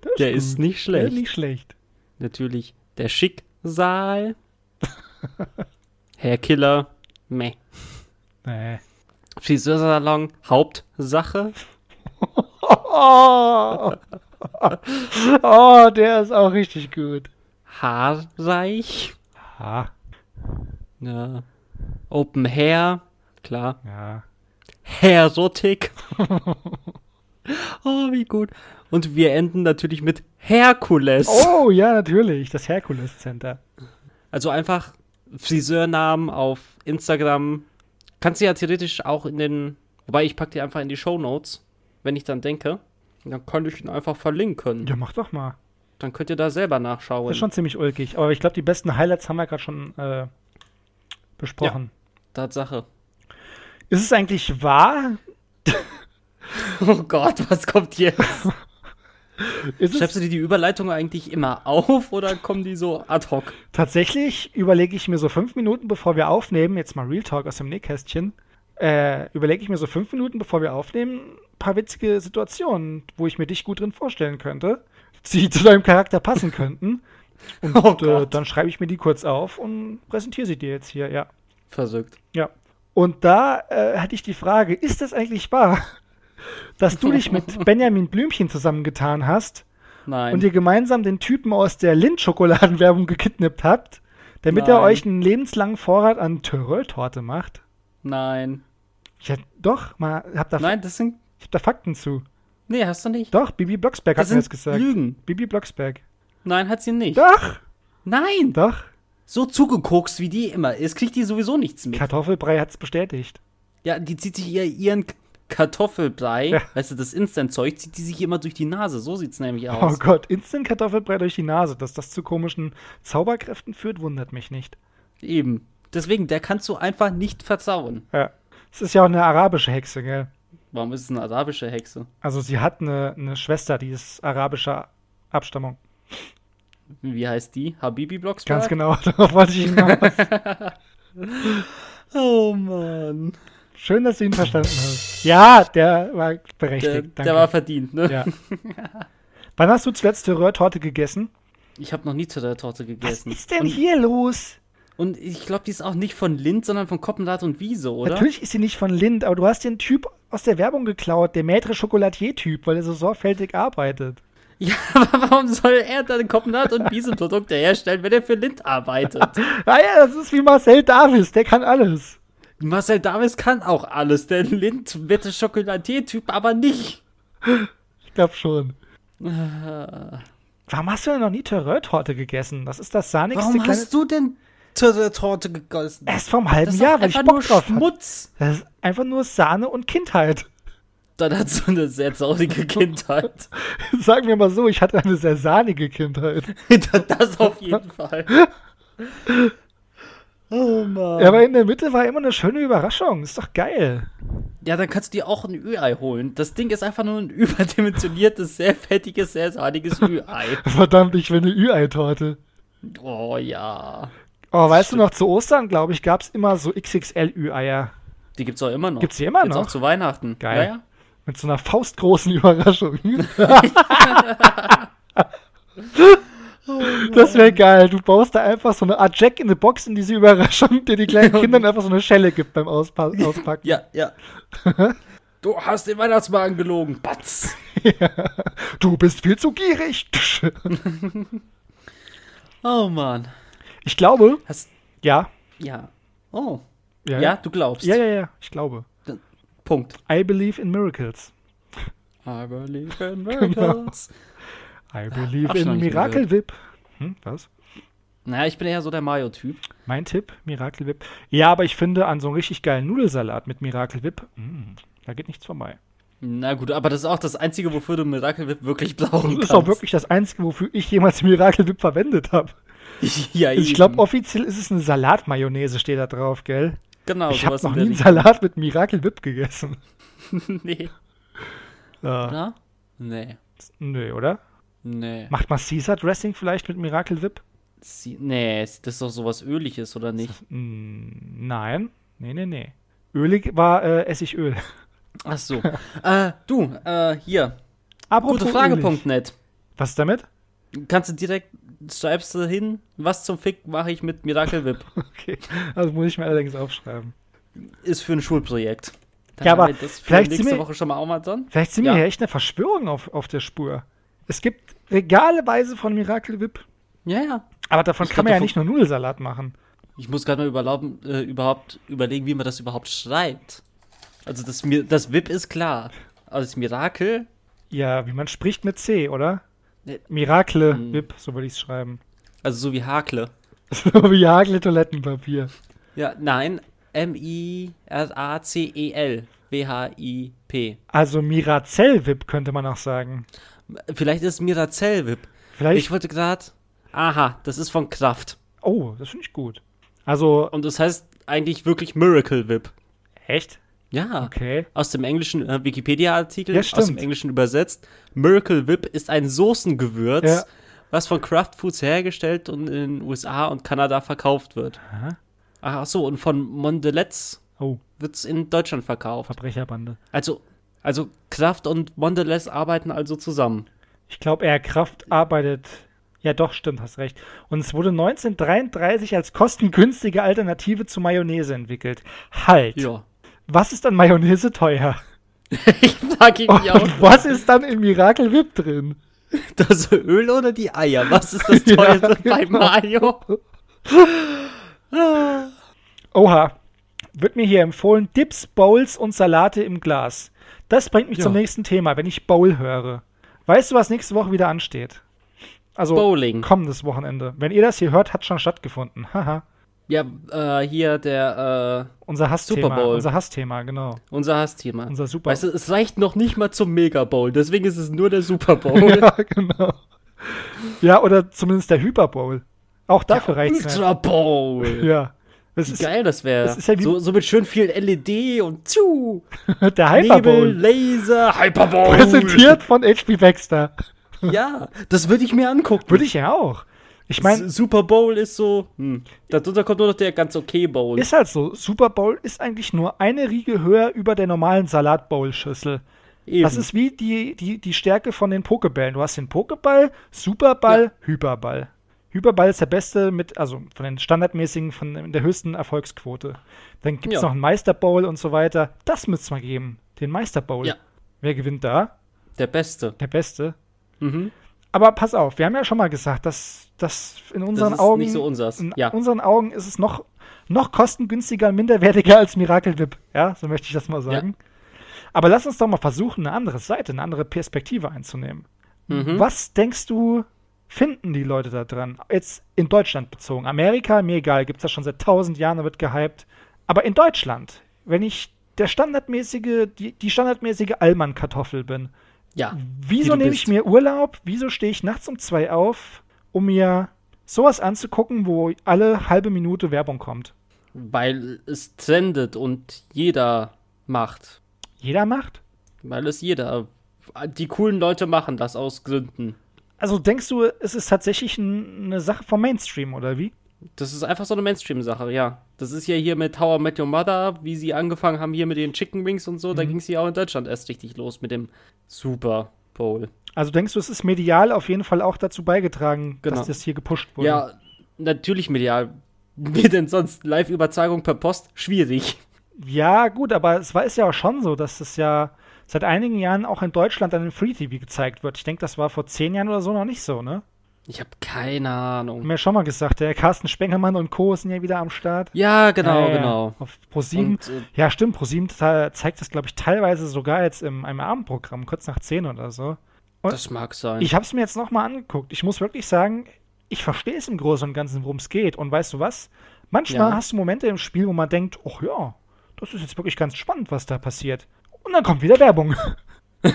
S1: das
S2: Der
S1: gut.
S2: ist nicht
S1: Ja,
S2: schlecht.
S1: nicht schlecht.
S2: Natürlich der Schicksal. *laughs* Herr Killer. Meh.
S1: Nee.
S2: Friseursalon. Hauptsache.
S1: Oh. *laughs* oh, der ist auch richtig gut.
S2: Haarreich.
S1: Ah,
S2: Ja. Open Hair. Klar.
S1: ja.
S2: Erotik. *laughs* oh, wie gut. Und wir enden natürlich mit Herkules.
S1: Oh, ja, natürlich. Das Herkules Center.
S2: Also einfach Friseurnamen auf Instagram. Kannst du ja theoretisch auch in den. Wobei ich pack die einfach in die Show Notes, wenn ich dann denke. Dann könnte ich ihn einfach verlinken.
S1: Ja, mach doch mal.
S2: Dann könnt ihr da selber
S1: Das
S2: nachschauen.
S1: ist schon ziemlich ulkig. Aber ich glaube, die besten Highlights haben wir gerade schon äh, besprochen.
S2: Tatsache.
S1: Ist es eigentlich wahr? *laughs*
S2: Oh Gott, was kommt jetzt? *laughs* Schreibst du dir die Überleitung eigentlich immer auf oder kommen die so ad hoc?
S1: tatsächlich, überlege ich mir so fünf Minuten, bevor wir aufnehmen, jetzt mal Real Talk aus dem Nähkästchen, äh, überlege ich mir so fünf Minuten, bevor wir aufnehmen, ein paar witzige Situationen, wo ich mir dich gut drin vorstellen könnte, die zu deinem Charakter passen *laughs* könnten. Und
S2: Oh
S1: äh, dann schreibe ich mir die kurz auf und präsentiere sie dir jetzt hier, ja.
S2: Versückt.
S1: Ja. Und da äh, hatte ich die Frage, ist das eigentlich wahr, dass du dich mit *laughs* Benjamin Blümchen zusammengetan hast
S2: Nein.
S1: und ihr gemeinsam den Typen aus der Lind-Schokoladenwerbung gekidnappt habt, damit er
S2: Nein.
S1: euch einen lebenslangen Vorrat an Töröl-Torte macht?
S2: Nein.
S1: Ja, doch, mal, hab da,
S2: Nein, das sind.
S1: ich hab da Fakten zu.
S2: Nee, hast du nicht.
S1: Doch, Bibi Blocksberg hat
S2: das
S1: mir das
S2: sind
S1: gesagt.
S2: Lügen.
S1: Bibi Blocksberg.
S2: Nein, hat sie nicht.
S1: Doch,
S2: Nein.
S1: doch.
S2: So zugekokst, wie die immer ist, kriegt die sowieso nichts mit.
S1: Kartoffelbrei hat's bestätigt.
S2: Ja, die zieht sich ihr, ihren Kartoffelbrei,
S1: Ja.
S2: weißt du, das Instant-Zeug, zieht die sich immer durch die Nase. So sieht's nämlich
S1: Oh
S2: aus.
S1: Gott, Instant Kartoffelbrei durch die Nase. Dass das zu komischen Zauberkräften führt, wundert mich nicht.
S2: Eben. Deswegen, der kannst du einfach nicht verzauen.
S1: Ja. Es ist ja auch eine arabische Hexe, gell?
S2: Warum ist es eine arabische Hexe?
S1: Also sie hat eine, eine Schwester, die ist arabischer Abstammung.
S2: Wie heißt die? Habibi Blocksberg?
S1: Ganz genau, *laughs* darauf wollte ich hinaus. *laughs*
S2: Oh Mann.
S1: Schön, dass du ihn verstanden *laughs* hast. Ja, der war berechtigt.
S2: Der,
S1: danke.
S2: der war verdient, ne?
S1: ja. *laughs* Wann hast du zuletzt Röhrtorte gegessen?
S2: Ich habe noch nie zu der Torte
S1: Was
S2: gegessen.
S1: ist denn
S2: und,
S1: hier los?
S2: Und ich glaube, die ist auch nicht von Lind, sondern von Koppenrad und Wiese, oder?
S1: Natürlich ist sie nicht von Lind, aber du hast den Typ aus der Werbung geklaut, der Maître Chocolatier-Typ, weil er so sorgfältig arbeitet. *laughs*
S2: Ja, aber warum soll er dann Koppenrad und Wiese Produkte herstellen, wenn er für Lind arbeitet?
S1: Naja, Ah das ist wie Marcel Davis, der kann alles.
S2: Marcel Davis kann auch alles, der Lind wird der Chocolatier-Typ aber nicht.
S1: Ich glaube schon. Warum hast du denn noch nie Röhrtorte gegessen? Das ist das sahnigste
S2: Warum
S1: kleine...
S2: hast du denn Torte gegessen?
S1: Erst vom halben Jahr, weil ich Bock
S2: nur
S1: drauf.
S2: Schmutz.
S1: Das ist einfach nur Sahne und Kindheit.
S2: Dann hat so eine sehr traurige Kindheit. *laughs*
S1: Sagen wir mal so, ich hatte eine sehr sahnige Kindheit. *laughs*
S2: das auf jeden Fall. Oh Mann.
S1: Ja, aber in der Mitte war immer eine schöne Überraschung. Ist doch geil.
S2: Ja, dann kannst du dir auch ein Ü-Ei holen. Das Ding ist einfach nur ein überdimensioniertes, sehr fettiges, sehr sahniges *laughs* Ü-Ei.
S1: Verdammt, ich will eine Ü-Ei-Torte.
S2: Oh ja.
S1: Oh, weißt du noch, zu Ostern, glaube ich, gab es immer so XXL-Ü-Eier.
S2: Die gibt's auch immer noch.
S1: Gibt's die immer
S2: Jetzt
S1: noch?
S2: auch zu Weihnachten.
S1: Geil.
S2: Ja, ja.
S1: Mit so einer faustgroßen Überraschung. *laughs* *laughs* das wäre geil. Du baust da einfach so eine Art Jack in the Box in diese Überraschung, der die kleinen *laughs* Kindern einfach so eine Schelle gibt beim Auspa Auspacken.
S2: Ja, ja. *laughs* du hast den Weihnachtsmagen gelogen. Batz.
S1: Du bist viel zu gierig. *laughs*
S2: Oh Mann.
S1: Ich glaube,
S2: Hast.
S1: ja.
S2: Ja. Oh.
S1: Ja,
S2: Ja, du glaubst.
S1: ja, ja, ja, ich glaube.
S2: Punkt.
S1: I believe in miracles.
S2: I believe in miracles.
S1: I believe in Miracle Whip. Hm, was?
S2: Naja, ich bin eher so der Mayo-Typ.
S1: Mein Tipp, Miracle Whip. Ja, aber ich finde, an so einem richtig geilen Nudelsalat mit Miracle Whip, mm, da geht nichts vorbei.
S2: Na gut, aber das ist auch das Einzige, wofür du Miracle Whip wirklich brauchen
S1: Das
S2: kannst.
S1: ist auch wirklich das Einzige, wofür ich jemals *laughs* Miracle Whip verwendet habe. *laughs*
S2: ja,
S1: Ich glaube, offiziell ist es eine Salatmayonnaise, steht da drauf, gell?
S2: genau,
S1: ich habe noch nie einen. Salat mit Miracle Whip gegessen. *laughs*
S2: nee.
S1: Ja.
S2: Oder? Nee.
S1: Nö, oder?
S2: Nee.
S1: Macht man Caesar Dressing vielleicht mit Miracle Whip?
S2: Sie, nee, das ist doch sowas Öliges, oder nicht?
S1: Mm, nein. Nee, nee, nee. Ölig war äh, Essigöl.
S2: Ach so. äh, du, äh, hier. Gutefrage.net.
S1: Was ist damit?
S2: Kannst du direkt, schreibst du hin, was zum Fick mache ich mit Miracle Whip? *laughs*
S1: Okay, also muss ich mir allerdings aufschreiben.
S2: Ist für ein Schulprojekt. Dann
S1: Ja, aber
S2: das
S1: vielleicht
S2: nächste
S1: sind wir-
S2: Woche schon mal auch mal dran.
S1: Vielleicht sind
S2: Ja.
S1: wir hier echt eine Verschwörung auf, auf der Spur. Es gibt regaleweise von Miracle Whip.
S2: Ja, ja.
S1: Aber davon
S2: Ich
S1: kann man ja nicht nur Nudelsalat machen.
S2: Ich muss gerade mal äh, überhaupt überlegen, wie man das überhaupt schreibt. Also das, Mir- das VIP ist klar. Aber das Mirakel,
S1: Ja, wie man spricht mit C, oder?
S2: Nee.
S1: Miracle
S2: Hm.
S1: Whip, so würde ich es schreiben.
S2: also so wie Hakle. *laughs*
S1: So wie Hagle Toilettenpapier.
S2: Ja, nein, M-I-R-A-C-E-L. W-H-I-P.
S1: Also Miracell Whip könnte man auch sagen.
S2: Vielleicht ist es Miracell VIP.
S1: Vielleicht.
S2: Ich wollte gerade. Aha, das ist von Kraft.
S1: oh, das finde ich gut. Also,
S2: Und das heißt eigentlich wirklich Miracle VIP.
S1: echt?
S2: Ja.
S1: Okay.
S2: Aus dem englischen äh, Wikipedia-Artikel,
S1: Ja,
S2: aus dem Englischen übersetzt. Miracle Whip ist ein Soßengewürz,
S1: Ja.
S2: was von Kraft Foods hergestellt und in den USA und Kanada verkauft wird.
S1: Aha.
S2: Ach so, und von Mondelez
S1: Oh,
S2: wird es in Deutschland verkauft.
S1: Verbrecherbande.
S2: Also, also Kraft und Mondelez arbeiten also zusammen.
S1: Ich glaube, eher Kraft arbeitet. Ja, doch, stimmt, hast recht. Und es wurde 1933 als kostengünstige Alternative zu Mayonnaise entwickelt. Halt.
S2: Ja.
S1: Was ist an Mayonnaise teuer? *laughs*
S2: Ich frage
S1: Und
S2: mich auch,
S1: was ist dann in Miracle Whip drin?
S2: das Öl oder die Eier? Was ist das *laughs*
S1: Ja,
S2: teuerste bei
S1: genau.
S2: Mayo?
S1: Oha. Wird mir hier empfohlen, Dips, Bowls und Salate im Glas. Das bringt mich
S2: Ja.
S1: zum nächsten Thema, wenn ich Bowl höre. Weißt du, was nächste Woche wieder ansteht? Also
S2: Bowling.
S1: kommendes Wochenende. Wenn ihr das hier hört, hat schon stattgefunden. Haha.
S2: Ja, äh, hier der,
S1: Unser Hassthema.
S2: Super Bowl.
S1: Unser Hassthema, genau.
S2: äh, unser Hassthema.
S1: Unser Super
S2: Weißt du, es reicht noch nicht mal zum Mega Bowl, deswegen ist es nur der Super *laughs* Bowl.
S1: Ja, genau. Ja, oder zumindest der Hyper Bowl. Auch dafür reicht's nicht.
S2: Ultra Bowl.
S1: Ja. Das
S2: Wie
S1: ist
S2: geil das wäre.
S1: ja wie-
S2: so, so mit schön viel LED und zu. *laughs*
S1: der Hyper
S2: Nebel. Laser, Hyper Bowl.
S1: Präsentiert von HP Baxter. *laughs*
S2: Ja, das würde ich mir angucken.
S1: Würde ich ja auch. Ich meine,
S2: Super Bowl ist so, hm. Darunter kommt nur noch der ganz okay Bowl.
S1: ist halt so. Super Bowl ist eigentlich nur eine Riege höher über der normalen Salat Bowl Schüssel.
S2: Eben.
S1: Das ist wie die, die, die Stärke von den Pokebällen. Du hast den Pokeball, Superball, Hyperball. Hyperball ist der beste mit, also von den standardmäßigen, von der höchsten Erfolgsquote. Dann gibt es
S2: Ja.
S1: noch einen Meister Bowl und so weiter. Das müsste es mal geben. Den Meister Bowl.
S2: Ja.
S1: Wer gewinnt da?
S2: der Beste.
S1: Der Beste.
S2: Mhm.
S1: Aber pass auf, wir haben ja schon mal gesagt, dass das in unseren
S2: ist
S1: Augen.
S2: nicht so unsers.
S1: In
S2: Ja.
S1: unseren Augen ist es noch, noch kostengünstiger und minderwertiger als Miracle Whip. Ja, so möchte ich das mal sagen. Aber lass uns doch mal versuchen, eine andere Seite, eine andere Perspektive einzunehmen.
S2: Mhm.
S1: Was denkst du, finden die Leute da dran? Jetzt in Deutschland bezogen. Amerika, mir egal, gibt es ja schon seit tausend Jahren, da wird gehypt. Aber in Deutschland, wenn ich der standardmäßige, die, die standardmäßige Allmann-Kartoffel bin,
S2: Ja.
S1: Wieso nehme ich mir Urlaub? Wieso stehe ich nachts um zwei auf, um mir sowas anzugucken, wo alle halbe Minute Werbung kommt?
S2: Weil es trendet und jeder macht.
S1: Jeder macht?
S2: Weil es jeder. Die coolen Leute machen das aus Gründen.
S1: Also denkst du, es ist tatsächlich ein, eine Sache vom Mainstream, oder wie?
S2: Das ist einfach so eine Mainstream-Sache, ja. Das ist ja hier mit I Met Your Mother, wie sie angefangen haben hier mit den Chicken Wings und so. Da ging es ja auch in Deutschland erst richtig los mit dem Super Bowl.
S1: Also denkst du, es ist medial auf jeden Fall auch dazu beigetragen,
S2: Genau.
S1: dass das hier gepusht wurde?
S2: Ja, natürlich medial. *laughs* Wie denn sonst? Live-Übertragung per Post? Schwierig.
S1: Ja, gut, aber es war ist ja auch schon so, dass es ja seit einigen Jahren auch in Deutschland an den Free TV gezeigt wird. Ich denke, das war vor zehn Jahren oder so noch nicht so, ne?
S2: Ich habe keine Ahnung.
S1: Haben wir ja schon mal gesagt, der Carsten Spengelmann und Co. sind ja wieder am Start.
S2: Ja, genau,
S1: ja,
S2: genau.
S1: Auf Pro7.
S2: Und, äh,
S1: Ja, stimmt. ProSieben ze- zeigt das, glaube ich, teilweise sogar jetzt im einem Abendprogramm, kurz nach 10 oder so. Und
S2: das mag sein.
S1: Ich habe es mir jetzt nochmal angeguckt. Ich muss wirklich sagen, ich verstehe es im Großen und Ganzen, worum es geht. Und weißt du was? Manchmal
S2: Ja.
S1: hast du Momente im Spiel, wo man denkt, ach ja, das ist jetzt wirklich ganz spannend, was da passiert. Und dann kommt wieder Werbung. *laughs*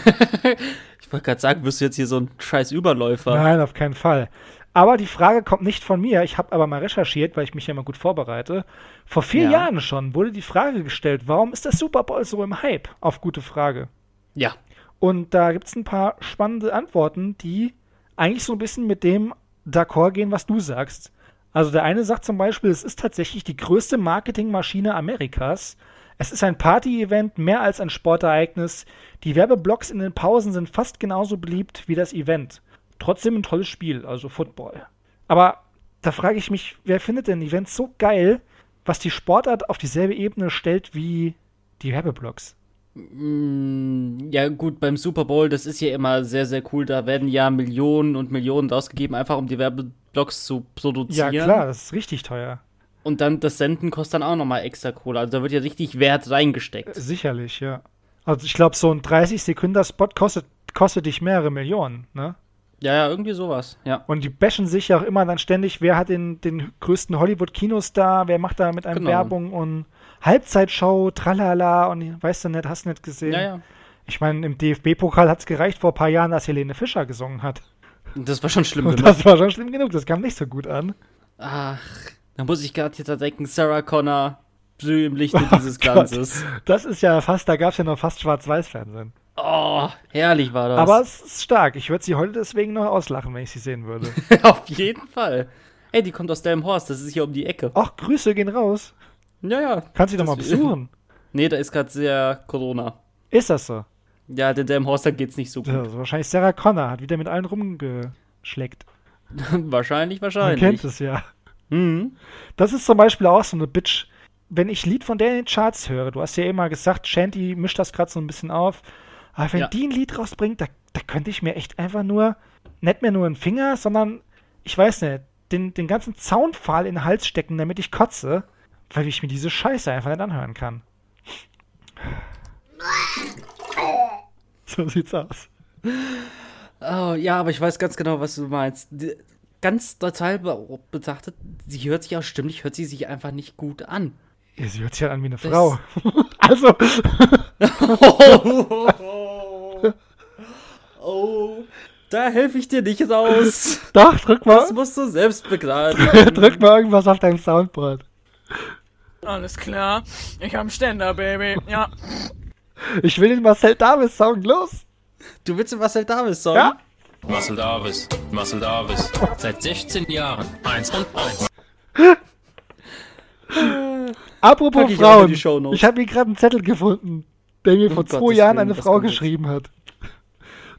S2: Ich wollte gerade sagen, wirst du jetzt hier so ein scheiß Überläufer?
S1: Nein, auf keinen Fall. Aber die Frage kommt nicht von mir. Ich habe aber mal recherchiert, weil ich mich ja immer gut vorbereite. Vor vier
S2: Ja.
S1: Jahren schon wurde die Frage gestellt, warum ist der Super Bowl so im Hype? Auf gute Frage.
S2: Ja.
S1: Und da gibt es ein paar spannende Antworten, die eigentlich so ein bisschen mit dem d'accord gehen, was du sagst. Also der eine sagt zum Beispiel, es ist tatsächlich die größte Marketingmaschine Amerikas. Es ist ein Party-Event, mehr als ein Sportereignis. Die Werbeblocks in den Pausen sind fast genauso beliebt wie das Event. Trotzdem ein tolles Spiel, also Football. Aber da frage ich mich, wer findet denn Events so geil, was die Sportart auf dieselbe Ebene stellt wie die Werbeblocks?
S2: Mm, Ja, gut, beim Super Bowl, das ist ja immer sehr, sehr cool. Da werden ja Millionen und Millionen ausgegeben, einfach um die Werbeblocks zu
S1: Ja,
S2: produzieren.
S1: klar, das ist richtig teuer.
S2: Und dann das Senden kostet dann auch nochmal extra Kohle. Also da wird ja richtig Wert reingesteckt.
S1: Sicherlich, ja. Also ich glaube, so ein 30-Sekunden-Spot kostet, kostet dich mehrere Millionen, ne?
S2: Ja, ja, irgendwie sowas. Ja.
S1: Und die bashen sich ja auch immer dann ständig, wer hat den, den größten Hollywood-Kinostar, wer macht da mit einem
S2: Genau.
S1: Werbung und Halbzeitshow, tralala und weißt du nicht, hast du nicht gesehen.
S2: Ja, ja.
S1: Ich meine, im DFB-Pokal hat es gereicht vor ein paar Jahren, dass Helene Fischer gesungen hat.
S2: Das war schon schlimm *laughs*
S1: Und
S2: gemacht.
S1: das war schon schlimm genug, das kam nicht so gut an.
S2: Ach, da muss ich gerade jetzt denken, Sarah Connor, Blüh im Lichte *laughs* dieses
S1: Oh Gott.
S2: Glanzes.
S1: Das ist ja fast, da gab es ja noch fast Schwarz-Weiß-Fernsehen.
S2: Oh, herrlich war das.
S1: Aber es ist stark. Ich würde sie heute deswegen noch auslachen, wenn ich sie sehen würde. *laughs*
S2: Auf jeden Fall. Ey, die kommt aus Delmhorst, das ist hier um die Ecke.
S1: Ach, Grüße gehen raus.
S2: Ja, ja.
S1: Kannst du doch mal besuchen. *laughs*
S2: Nee, da ist gerade sehr Corona.
S1: Ist das so?
S2: Ja, den Delmhorster geht's nicht so gut.
S1: Also wahrscheinlich Sarah Connor hat wieder mit allen rumgeschleckt.
S2: wahrscheinlich,
S1: Man
S2: wahrscheinlich.
S1: kennt es ja.
S2: Mhm.
S1: Das ist zum Beispiel auch so eine Bitch. Wenn ich Lied von der in den Charts höre, du hast ja immer gesagt, Shanty mischt das gerade so ein bisschen auf. Aber wenn
S2: Ja.
S1: die ein Lied rausbringt, da, da könnte ich mir echt einfach nur, nicht mehr nur einen Finger, sondern, ich weiß nicht, den, den ganzen Zaunpfahl in den Hals stecken, damit ich kotze, weil ich mir diese Scheiße einfach nicht anhören kann. *laughs* So sieht's aus.
S2: Oh, ja, aber ich weiß ganz genau, was du meinst. Ganz total be betrachtet, sie hört sich auch stimmlich, hört sie sich einfach nicht gut an.
S1: Ja, sie hört sich halt an wie eine Frau. *laughs* also, *laughs*
S2: Oh, da helfe ich dir nicht raus.
S1: doch, drück
S2: Das
S1: mal,
S2: musst du selbst begreifen. *laughs*
S1: drück mal irgendwas auf dein Soundboard.
S4: Alles klar. Ich hab einen Ständer, Baby. Ja.
S1: Ich will den Marcel Davis Song los.
S2: Du willst den Marcel Davis Song?
S1: Ja?
S5: Marcel Davis, Marcel Davis, seit 16 Jahren, eins und eins.
S1: Apropos
S2: Pack ich
S1: Frauen. Ich habe hier gerade einen Zettel gefunden, der mir vor
S2: Um
S1: zwei
S2: Gottes
S1: Jahren
S2: Willen,
S1: eine Frau geschrieben hat.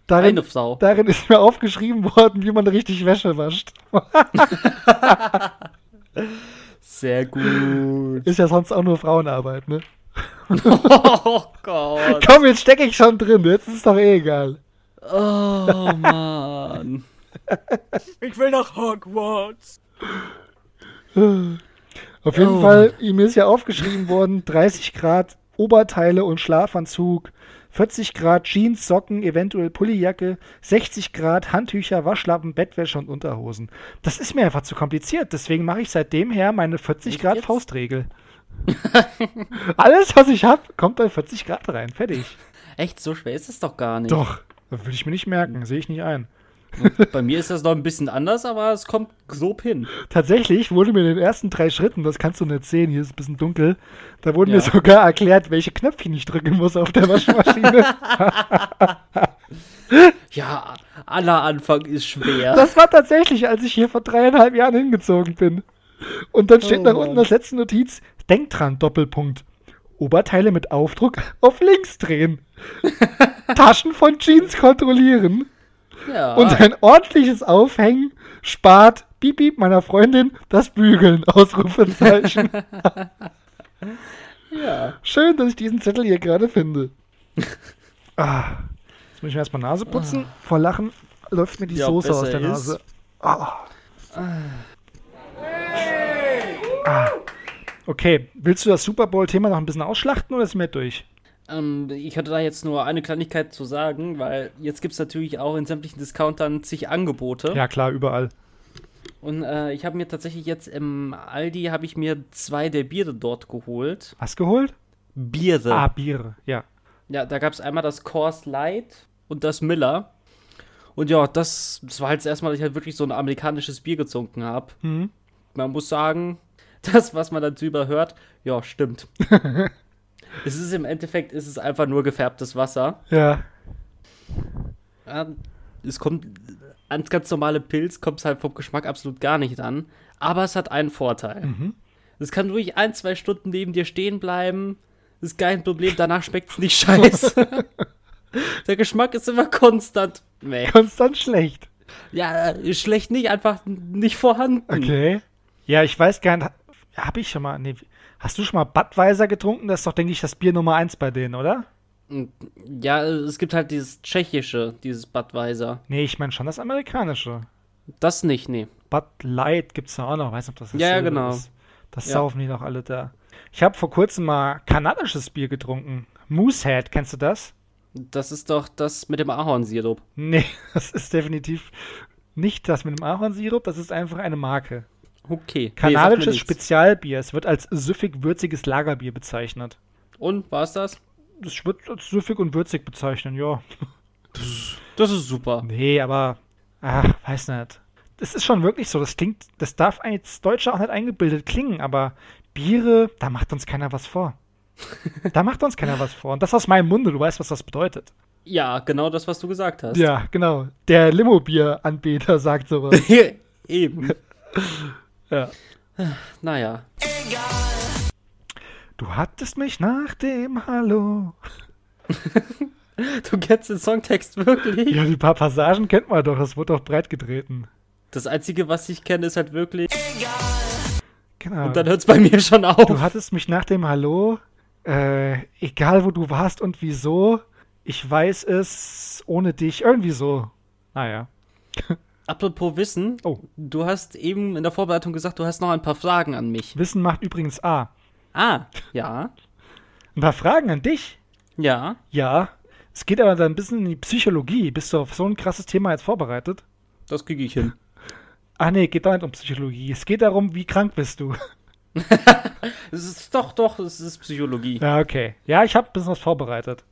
S1: Darin,
S2: Eine Sau.
S1: darin ist mir aufgeschrieben worden, wie man richtig Wäsche wascht.
S2: Sehr gut.
S1: Ist ja sonst auch nur Frauenarbeit, ne? *laughs*
S2: Oh Gott.
S1: Komm, jetzt stecke ich schon drin, jetzt ist es doch eh egal.
S2: Oh Mann.
S4: Ich will nach Hogwarts.
S1: Auf jeden
S2: Oh.
S1: Fall, ihm ist ja aufgeschrieben worden, 30 Grad Oberteile und Schlafanzug, 40 Grad Jeans, Socken, eventuell Pullijacke, 60 Grad Handtücher, Waschlappen, Bettwäsche und Unterhosen. Das ist mir einfach zu kompliziert, deswegen mache ich seitdem her meine 40
S2: Echt
S1: Grad
S2: jetzt?
S1: Faustregel. *laughs* Alles, was ich habe, kommt bei 40 Grad rein. Fertig.
S2: Echt, so schwer ist es doch gar nicht.
S1: Doch, das will ich mir nicht merken, sehe ich nicht ein. *laughs*
S2: Bei mir ist das noch ein bisschen anders, aber es kommt grob hin.
S1: Tatsächlich wurde mir in den ersten drei Schritten, das kannst du nicht sehen, hier ist ein bisschen dunkel, da wurde
S2: Ja.
S1: mir sogar erklärt, welche Knöpfchen ich drücken muss auf der Waschmaschine. *laughs*
S2: Ja, aller Anfang ist schwer.
S1: das war tatsächlich, als ich hier vor dreieinhalb Jahren hingezogen bin. Und dann steht
S2: Oh
S1: nach unten das letzte Notiz, denk dran, Doppelpunkt. Oberteile mit Aufdruck auf links drehen. Taschen von Jeans kontrollieren.
S2: ja.
S1: Und ein ordentliches Aufhängen spart Piep Piep meiner Freundin das Bügeln. Ausrufezeichen. *laughs*
S2: ja.
S1: Schön, dass ich diesen Zettel hier gerade finde. *laughs* ah, jetzt muss ich mir erstmal Nase putzen. Vor Lachen läuft mir die
S2: Ja,
S1: Soße aus der. Nase. Ah. Ah. Okay, willst du das Super Bowl-Thema noch ein bisschen ausschlachten oder ist mir durch?
S2: Ähm, ich hatte da jetzt nur eine Kleinigkeit zu sagen, weil jetzt gibt es natürlich auch in sämtlichen Discountern zig Angebote.
S1: Ja, klar, überall.
S2: Und äh, ich habe mir tatsächlich jetzt im Aldi habe ich mir zwei der Biere dort geholt.
S1: Was geholt?
S2: Biere.
S1: Ah, Biere, ja.
S2: Ja, da gab es einmal das Coors Light und das Miller. Und ja, das, das war halt das erste Mal, dass ich halt wirklich so ein amerikanisches Bier getrunken habe.
S1: Mhm.
S2: Man muss sagen, das, was man dann drüber hört, ja, stimmt. *laughs* es ist im Endeffekt, ist es einfach nur gefärbtes Wasser.
S1: Ja.
S2: Ja, es kommt ans ganz normale Pilz, kommt es halt vom Geschmack absolut gar nicht an. Aber es hat einen Vorteil.
S1: Mhm.
S2: Es kann ruhig ein, zwei Stunden neben dir stehen bleiben. Ist kein Problem, danach schmeckt es nicht *laughs* scheiße. *laughs* Der Geschmack ist immer konstant. Nee.
S1: Konstant schlecht.
S2: Ja, ist schlecht nicht, einfach nicht vorhanden.
S1: Okay. Ja, ich weiß gar nicht. Hab ich schon mal. Nee, hast du schon mal Budweiser getrunken? Das ist doch, denke ich, das Bier Nummer eins bei denen, oder?
S2: Ja, es gibt halt dieses tschechische, dieses Budweiser.
S1: Nee, ich meine schon das amerikanische.
S2: Das nicht, nee.
S1: Bud Light gibt's da auch noch. Weiß nicht, ob das
S2: Ja, ja, genau.
S1: ist. Das
S2: Ja.
S1: saufen die doch alle da. Ich habe vor kurzem mal kanadisches Bier getrunken. Moosehead, kennst du das?
S2: Das ist doch das mit dem Ahornsirup.
S1: Nee, *laughs* das ist definitiv nicht das mit dem Ahornsirup. Das ist einfach eine Marke.
S2: Okay.
S1: Kanadisches
S2: nee.
S1: Spezialbier. Es wird als süffig-würziges Lagerbier bezeichnet.
S2: Und, war's das?
S1: Das wird als süffig und würzig bezeichnen, ja.
S2: Das ist super.
S1: Nee, aber, ach, weiß nicht. Das ist schon wirklich so. Das klingt, das darf als Deutscher auch nicht eingebildet klingen, aber Biere, da macht uns keiner was vor. *laughs* Da macht uns keiner was vor. Und das aus meinem Munde, du weißt, was das bedeutet.
S2: Ja, genau das, was du gesagt hast.
S1: Ja, genau. Der Limo-Bier-Anbieter sagt sowas. *laughs*
S2: Eben. *laughs*
S1: ja.
S2: Naja.
S1: Du hattest mich nach dem Hallo. *laughs*
S2: Du kennst den Songtext wirklich?
S1: Ja, die paar Passagen kennt man doch. Das wurde doch breit getreten.
S2: Das Einzige, was ich kenne, ist halt wirklich.
S1: Genau.
S2: Und dann hört es bei mir schon auf.
S1: Du hattest mich nach dem Hallo, äh, egal wo du warst und wieso, ich weiß es ohne dich, irgendwie so. Naja. *laughs*
S2: Apropos Wissen,
S1: Oh.
S2: du hast eben in der Vorbereitung gesagt, du hast noch ein paar Fragen an mich.
S1: Wissen macht übrigens A.
S2: Ah, ja. *laughs*
S1: Ein paar Fragen an dich?
S2: Ja.
S1: Ja. Es geht aber dann ein bisschen in die Psychologie. Bist du auf so ein krasses Thema jetzt vorbereitet?
S2: Das kriege ich hin.
S1: Ach *laughs* nee, geht doch nicht um Psychologie. Es geht darum, wie krank bist du. *laughs*
S2: Es ist doch, doch, es ist Psychologie.
S1: Ja, okay. Ja, ich habe ein bisschen was vorbereitet.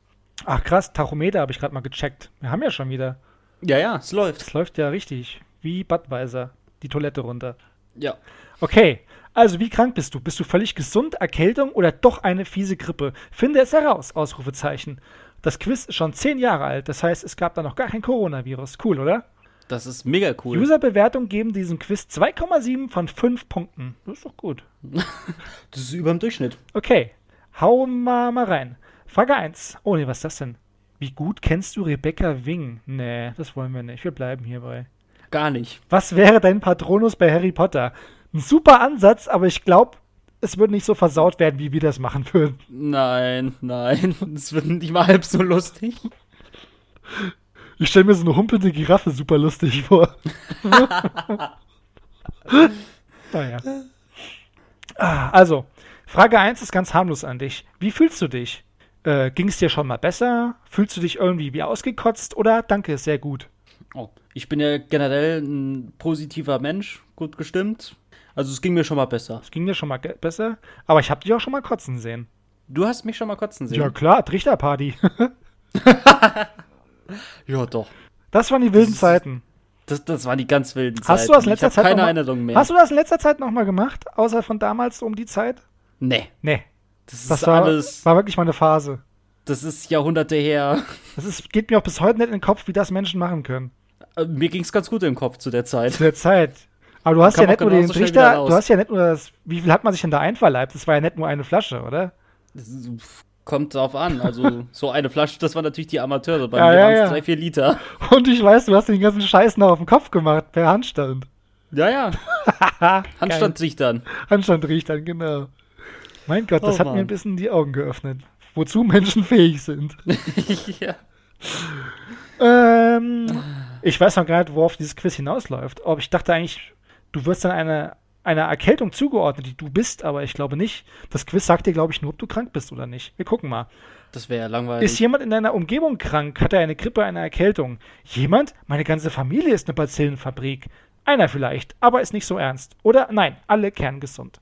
S1: Ach krass, Tachometer habe ich gerade mal gecheckt. Wir haben ja schon wieder.
S2: Ja, ja, es läuft.
S1: Es läuft ja richtig. Wie Budweiser. Die Toilette runter.
S2: Ja.
S1: Okay, also wie krank bist du? Bist du völlig gesund, Erkältung oder doch eine fiese Grippe? Finde es heraus, Ausrufezeichen. Das Quiz ist schon zehn Jahre alt, das heißt, es gab da noch gar kein Coronavirus. Cool, oder?
S2: Das ist mega cool.
S1: Userbewertung geben diesem Quiz 2,7 von 5 Punkten. Das ist doch gut.
S2: Das ist über dem Durchschnitt.
S1: Okay, hauen wir mal rein. Frage 1. Oh nee, was ist das denn? Wie gut kennst du Rebecca Wing? Nee, das wollen wir nicht. Wir bleiben hierbei.
S2: Gar nicht.
S1: Was wäre dein Patronus bei Harry Potter? Ein super Ansatz, aber ich glaube, es würde nicht so versaut werden, wie wir das machen würden.
S2: Nein, nein. *laughs* Es wird nicht mal halb so lustig.
S1: Ich stelle mir so eine humpelnde Giraffe super lustig vor. *laughs* naja. Ah, Also, Frage 1 ist ganz harmlos an dich. Wie fühlst du dich? Äh, Ging es dir schon mal besser? Fühlst du dich irgendwie wie ausgekotzt? Oder danke, sehr gut.
S2: Oh, ich bin ja generell ein positiver Mensch, gut gestimmt. Also es ging mir schon mal besser.
S1: Es ging dir schon mal besser? Aber ich habe dich auch schon mal kotzen sehen.
S2: Du hast mich schon mal kotzen sehen.
S1: Ja klar, Trichterparty. *laughs*
S2: Ja, doch.
S1: Das waren die wilden
S2: ist-
S1: Zeiten.
S2: Das, das waren die ganz wilden
S1: Hast
S2: Zeiten.
S1: du das in letzter Zeit
S2: keine
S1: mal-
S2: Erinnerung mehr.
S1: Hast du das in letzter Zeit noch mal gemacht? Außer von damals um die Zeit?
S2: Nee,
S1: Nee,
S2: das,
S1: das
S2: ist
S1: war,
S2: alles,
S1: war wirklich mal eine Phase.
S2: das ist Jahrhunderte her.
S1: Das ist, geht mir auch bis heute nicht in den Kopf, wie das Menschen machen können.
S2: Äh, Mir ging's ganz gut im Kopf zu der Zeit.
S1: Zu der Zeit. Aber du hast ja nicht nur den Trichter, du hast ja nicht nur das, wie viel hat man sich denn da einverleibt? Das war ja nicht nur eine Flasche, oder?
S2: Kommt drauf an. Also, so eine Flasche, das waren natürlich die Amateure. Bei
S1: Ja,
S2: mir
S1: ja,
S2: waren es
S1: ja.
S2: drei, vier Liter.
S1: Und ich weiß, du hast den ganzen Scheiß noch auf dem Kopf gemacht, per Handstand.
S2: Ja, ja. *laughs* Handstand sich dann.
S1: Handstand riecht dann, genau. Mein Gott, das
S2: Oh,
S1: hat mir ein bisschen die Augen geöffnet. Wozu Menschen fähig sind. *laughs*
S2: ja.
S1: Ähm, ich weiß noch gar nicht, worauf dieses Quiz hinausläuft. Ob ich dachte eigentlich, du wirst dann eine, einer Erkältung zugeordnet, die du bist, aber ich glaube nicht. Das Quiz sagt dir, glaube ich, nur, ob du krank bist oder nicht. Wir gucken mal.
S2: Das wäre ja langweilig.
S1: Ist jemand in deiner Umgebung krank? Hat er eine Grippe, eine Erkältung? Jemand? Meine ganze Familie ist eine Bazillenfabrik. Einer vielleicht, aber ist nicht so ernst. Oder nein, alle kerngesund.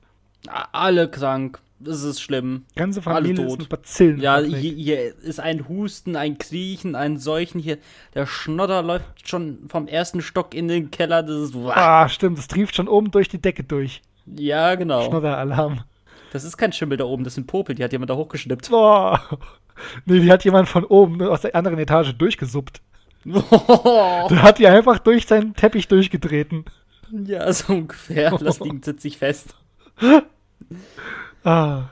S2: Alle krank. Das ist schlimm.
S1: Ganze
S2: Alle
S1: Familie ist
S2: tot.
S1: eine
S2: Ja,
S1: Bazillenfabrik.
S2: hier, hier ist ein Husten, ein Kriechen, ein Seuchen hier. Der Schnodder läuft schon vom ersten Stock in den Keller. Das ist.
S1: ah, stimmt, es trieft schon oben durch die Decke durch.
S2: Ja, genau.
S1: Schnodderalarm.
S2: Das ist kein Schimmel da oben, das sind Popel, die hat jemand da hochgeschnippt.
S1: Boah. *laughs* Nee, die hat jemand von oben aus der anderen Etage durchgesuppt. *laughs* Der hat die einfach durch seinen Teppich durchgetreten.
S2: ja, so ungefähr. Das Ding *laughs* sitzt sich fest.
S1: Ah.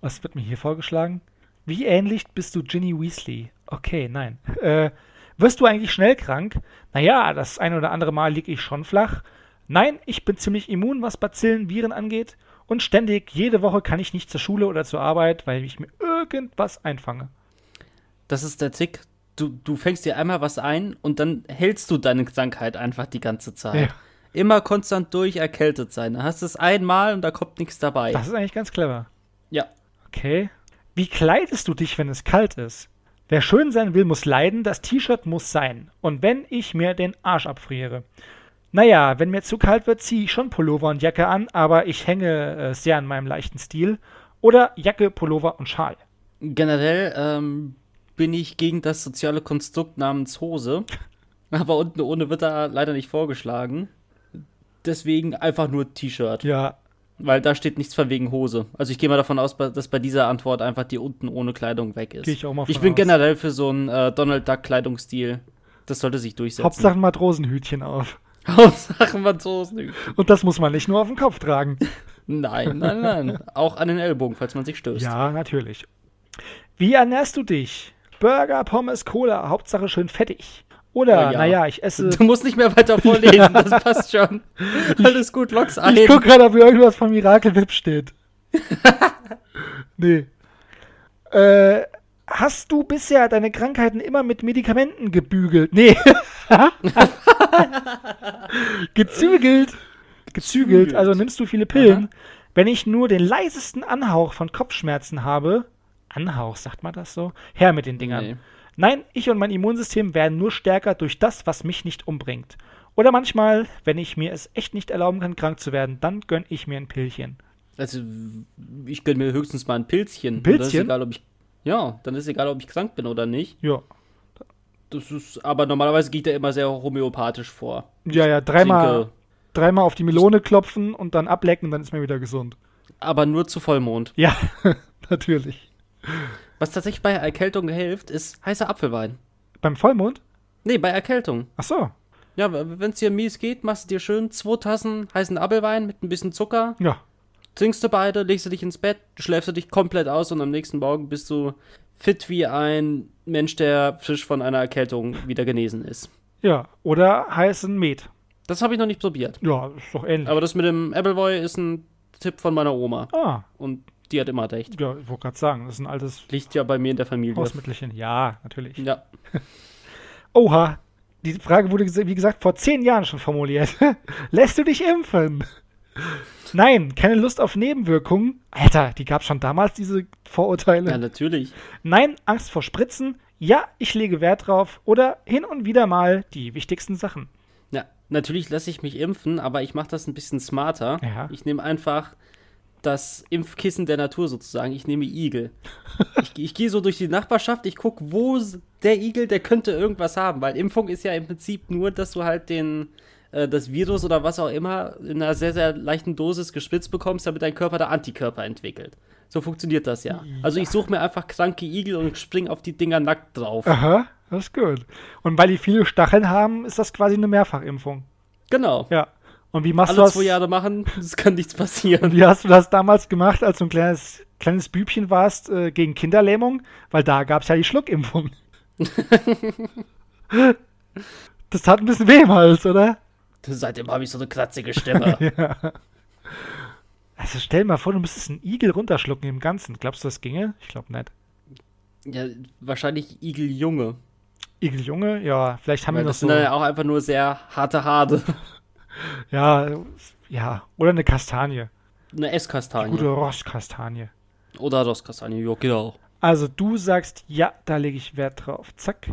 S1: Was wird mir hier vorgeschlagen? Wie ähnlich bist du Ginny Weasley? Okay, nein. *laughs* Äh, wirst du eigentlich schnell krank? Naja, das ein oder andere Mal liege ich schon flach. Nein, ich bin ziemlich immun, was Bazillen, Viren angeht. Und ständig, jede Woche kann ich nicht zur Schule oder zur Arbeit, weil ich mir irgendwas einfange.
S2: Das ist der Tick. Du, du fängst dir einmal was ein und dann hältst du deine Krankheit einfach die ganze Zeit.
S1: Ja.
S2: Immer konstant durch erkältet sein. Dann hast du es einmal und da kommt nichts dabei.
S1: Das ist eigentlich ganz clever.
S2: ja.
S1: Okay. Wie kleidest du dich, wenn es kalt ist? Wer schön sein will, muss leiden, das T-Shirt muss sein. Und wenn ich mir den Arsch abfriere. Naja, wenn mir zu kalt wird, ziehe ich schon Pullover und Jacke an, aber ich hänge äh, sehr an meinem leichten Stil. Oder Jacke, Pullover und Schal.
S2: Generell ähm, bin ich gegen das soziale Konstrukt namens Hose. *laughs* Aber unten ohne wird da leider nicht vorgeschlagen. Deswegen einfach nur T-Shirt.
S1: Ja,
S2: Weil da steht nichts von wegen Hose. Also ich gehe mal davon aus, dass bei dieser Antwort einfach die unten ohne Kleidung weg ist.
S1: Gehe ich auch mal
S2: Ich
S1: von
S2: bin
S1: aus.
S2: generell für so einen äh, Donald Duck Kleidungsstil. Das sollte sich durchsetzen.
S1: Hauptsache Matrosenhütchen auf. *laughs*
S2: Hauptsache Franzosen.
S1: Und das muss man nicht nur auf den Kopf tragen.
S2: Nein, nein, nein. *laughs* Auch an den Ellbogen, falls man sich stößt.
S1: Ja, natürlich. Wie ernährst du dich? Burger, Pommes, Cola, Hauptsache schön fettig. Oder,
S2: Oh ja.
S1: naja, ich esse.
S2: Du musst nicht mehr weiter vorlesen, das *laughs* passt schon. Alles gut, lock's ein.
S1: Ich guck gerade, ob hier irgendwas von Miracle Whip steht. *laughs* nee. Äh, hast du bisher deine Krankheiten immer mit Medikamenten gebügelt? Nee. *laughs* Gezügelt. Gezügelt. Also nimmst du viele Pillen. Wenn ich nur den leisesten Anhauch von Kopfschmerzen habe, Anhauch, sagt man das so? Her mit den Dingern.
S2: Nee.
S1: Nein, ich und mein Immunsystem werden nur stärker durch das, was mich nicht umbringt. Oder manchmal, wenn ich mir es echt nicht erlauben kann, krank zu werden, dann gönn ich mir ein Pillchen.
S2: Also, ich gönne mir höchstens mal ein Pilzchen.
S1: Ein
S2: dann ist
S1: Pilzchen?
S2: egal, ob ich, ja, dann ist egal, ob ich krank bin oder nicht.
S1: Ja.
S2: Das ist, aber normalerweise geht er immer sehr homöopathisch vor.
S1: Ja, ja, dreimal, dreimal auf die Melone klopfen und dann ablecken, dann ist man wieder gesund.
S2: aber nur zu Vollmond.
S1: Ja, *laughs* natürlich.
S2: Was tatsächlich bei Erkältung hilft, ist heißer Apfelwein.
S1: Beim Vollmond?
S2: Nee, bei Erkältung.
S1: Ach so.
S2: Ja, wenn es dir mies geht, machst du dir schön zwei Tassen heißen Apfelwein mit ein bisschen Zucker,
S1: Ja.
S2: trinkst du beide, legst du dich ins Bett, schläfst du dich komplett aus und am nächsten Morgen bist du fit wie ein Mensch, der frisch von einer Erkältung wieder genesen ist.
S1: Ja. Oder heißen Met.
S2: Das habe ich noch nicht probiert.
S1: Ja, ist doch ähnlich.
S2: Aber das mit dem Appleboy ist ein Tipp von meiner Oma.
S1: ah,
S2: Und die hat immer recht.
S1: ja, ich wollte gerade sagen, das ist ein altes
S2: Liegt ja bei mir in der Familie.
S1: Hausmittelchen. Ja, natürlich.
S2: Ja. *laughs*
S1: Oha, die Frage wurde, wie gesagt, vor zehn Jahren schon formuliert. *laughs* Lässt du dich impfen? Nein, keine Lust auf Nebenwirkungen. Alter, die gab schon damals diese Vorurteile.
S2: ja, natürlich.
S1: Nein, Angst vor Spritzen. Ja, ich lege Wert drauf. Oder hin und wieder mal die wichtigsten Sachen.
S2: Ja, natürlich lasse ich mich impfen, aber ich mache das ein bisschen smarter.
S1: Ja.
S2: Ich nehme einfach das Impfkissen der Natur sozusagen. Ich nehme Igel. ich ich gehe so durch die Nachbarschaft, ich gucke, wo der Igel, der könnte irgendwas haben, weil Impfung ist ja im Prinzip nur, dass du halt den äh, das Virus oder was auch immer in einer sehr, sehr leichten Dosis gespritzt bekommst, damit dein Körper da Antikörper entwickelt. So funktioniert das ja. Also ich suche mir einfach kranke Igel und spring auf die Dinger nackt drauf.
S1: Aha, das ist gut. Und weil die viele Stacheln haben, ist das quasi eine Mehrfachimpfung.
S2: Genau.
S1: Ja. Und wie machst
S2: Alle
S1: du das?
S2: zwei Jahre machen, *laughs* es kann nichts passieren.
S1: Wie hast du das damals gemacht, als du ein kleines, kleines Bübchen warst äh, gegen Kinderlähmung? Weil da gab es ja die Schluckimpfung. *laughs* das tat ein bisschen weh im Hals, oder?
S2: Seitdem habe ich so eine kratzige Stimme. *laughs*
S1: Also stell dir mal vor, du müsstest einen Igel runterschlucken im Ganzen. Glaubst du, das ginge? Ich glaube nicht.
S2: ja, wahrscheinlich Igeljunge.
S1: Igeljunge? Ja, vielleicht haben
S2: Weil
S1: wir noch
S2: das
S1: so.
S2: sind dann ja auch einfach nur sehr harte Haare.
S1: Ja, ja. Oder eine Kastanie.
S2: Eine Esskastanie.
S1: Gute Rostkastanie.
S2: Oder Rosskastanie, ja, genau.
S1: Also du sagst, ja, da lege ich Wert drauf. Zack.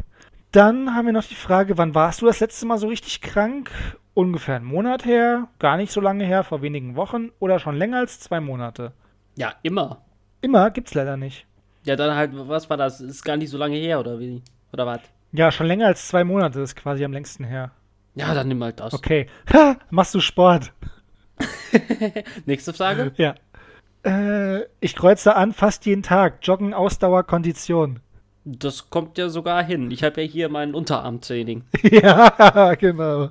S1: Dann haben wir noch die Frage, wann warst du das letzte Mal so richtig krank? Ungefähr einen Monat her, gar nicht so lange her, vor wenigen Wochen oder schon länger als zwei Monate.
S2: Ja, immer.
S1: Immer gibt's leider nicht.
S2: Ja, dann halt, was war das? Ist gar nicht so lange her, oder wie? Oder was?
S1: Ja, schon länger als zwei Monate ist quasi am längsten her.
S2: Ja, dann nimm halt das.
S1: Okay. *laughs* Ha, machst du Sport? *laughs*
S2: Nächste Frage?
S1: Ja. Äh, ich kreuze an fast jeden Tag. Joggen, Ausdauer, Kondition.
S2: Das kommt ja sogar hin. Ich habe ja hier mein Unterarmtraining. *laughs*
S1: ja, genau.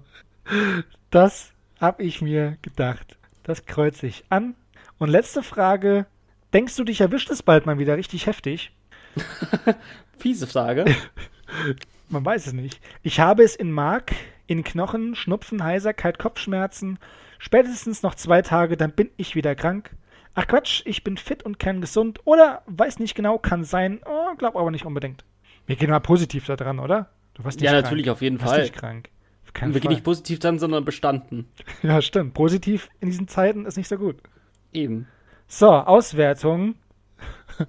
S1: Das habe ich mir gedacht. Das kreuze ich an. Und letzte Frage. Denkst du, dich erwischt es bald mal wieder richtig heftig?
S2: Fiese Frage.
S1: Man weiß es nicht. Ich habe es in Mark, in Knochen, Schnupfen, Heiserkeit, Kopfschmerzen. Spätestens noch zwei Tage, dann bin ich wieder krank. Ach Quatsch, ich bin fit und kerngesund. Oder weiß nicht genau, kann sein. Oh, glaub aber nicht unbedingt. Wir gehen mal positiv da dran, oder? Du warst nicht
S2: Ja,
S1: krank.
S2: natürlich, auf jeden
S1: Du warst
S2: Fall.
S1: nicht krank. Auf keinen
S2: Wir gehen nicht positiv dann, sondern bestanden. *laughs*
S1: Ja, stimmt. Positiv in diesen Zeiten ist nicht so gut.
S2: Eben.
S1: So, Auswertung. *laughs*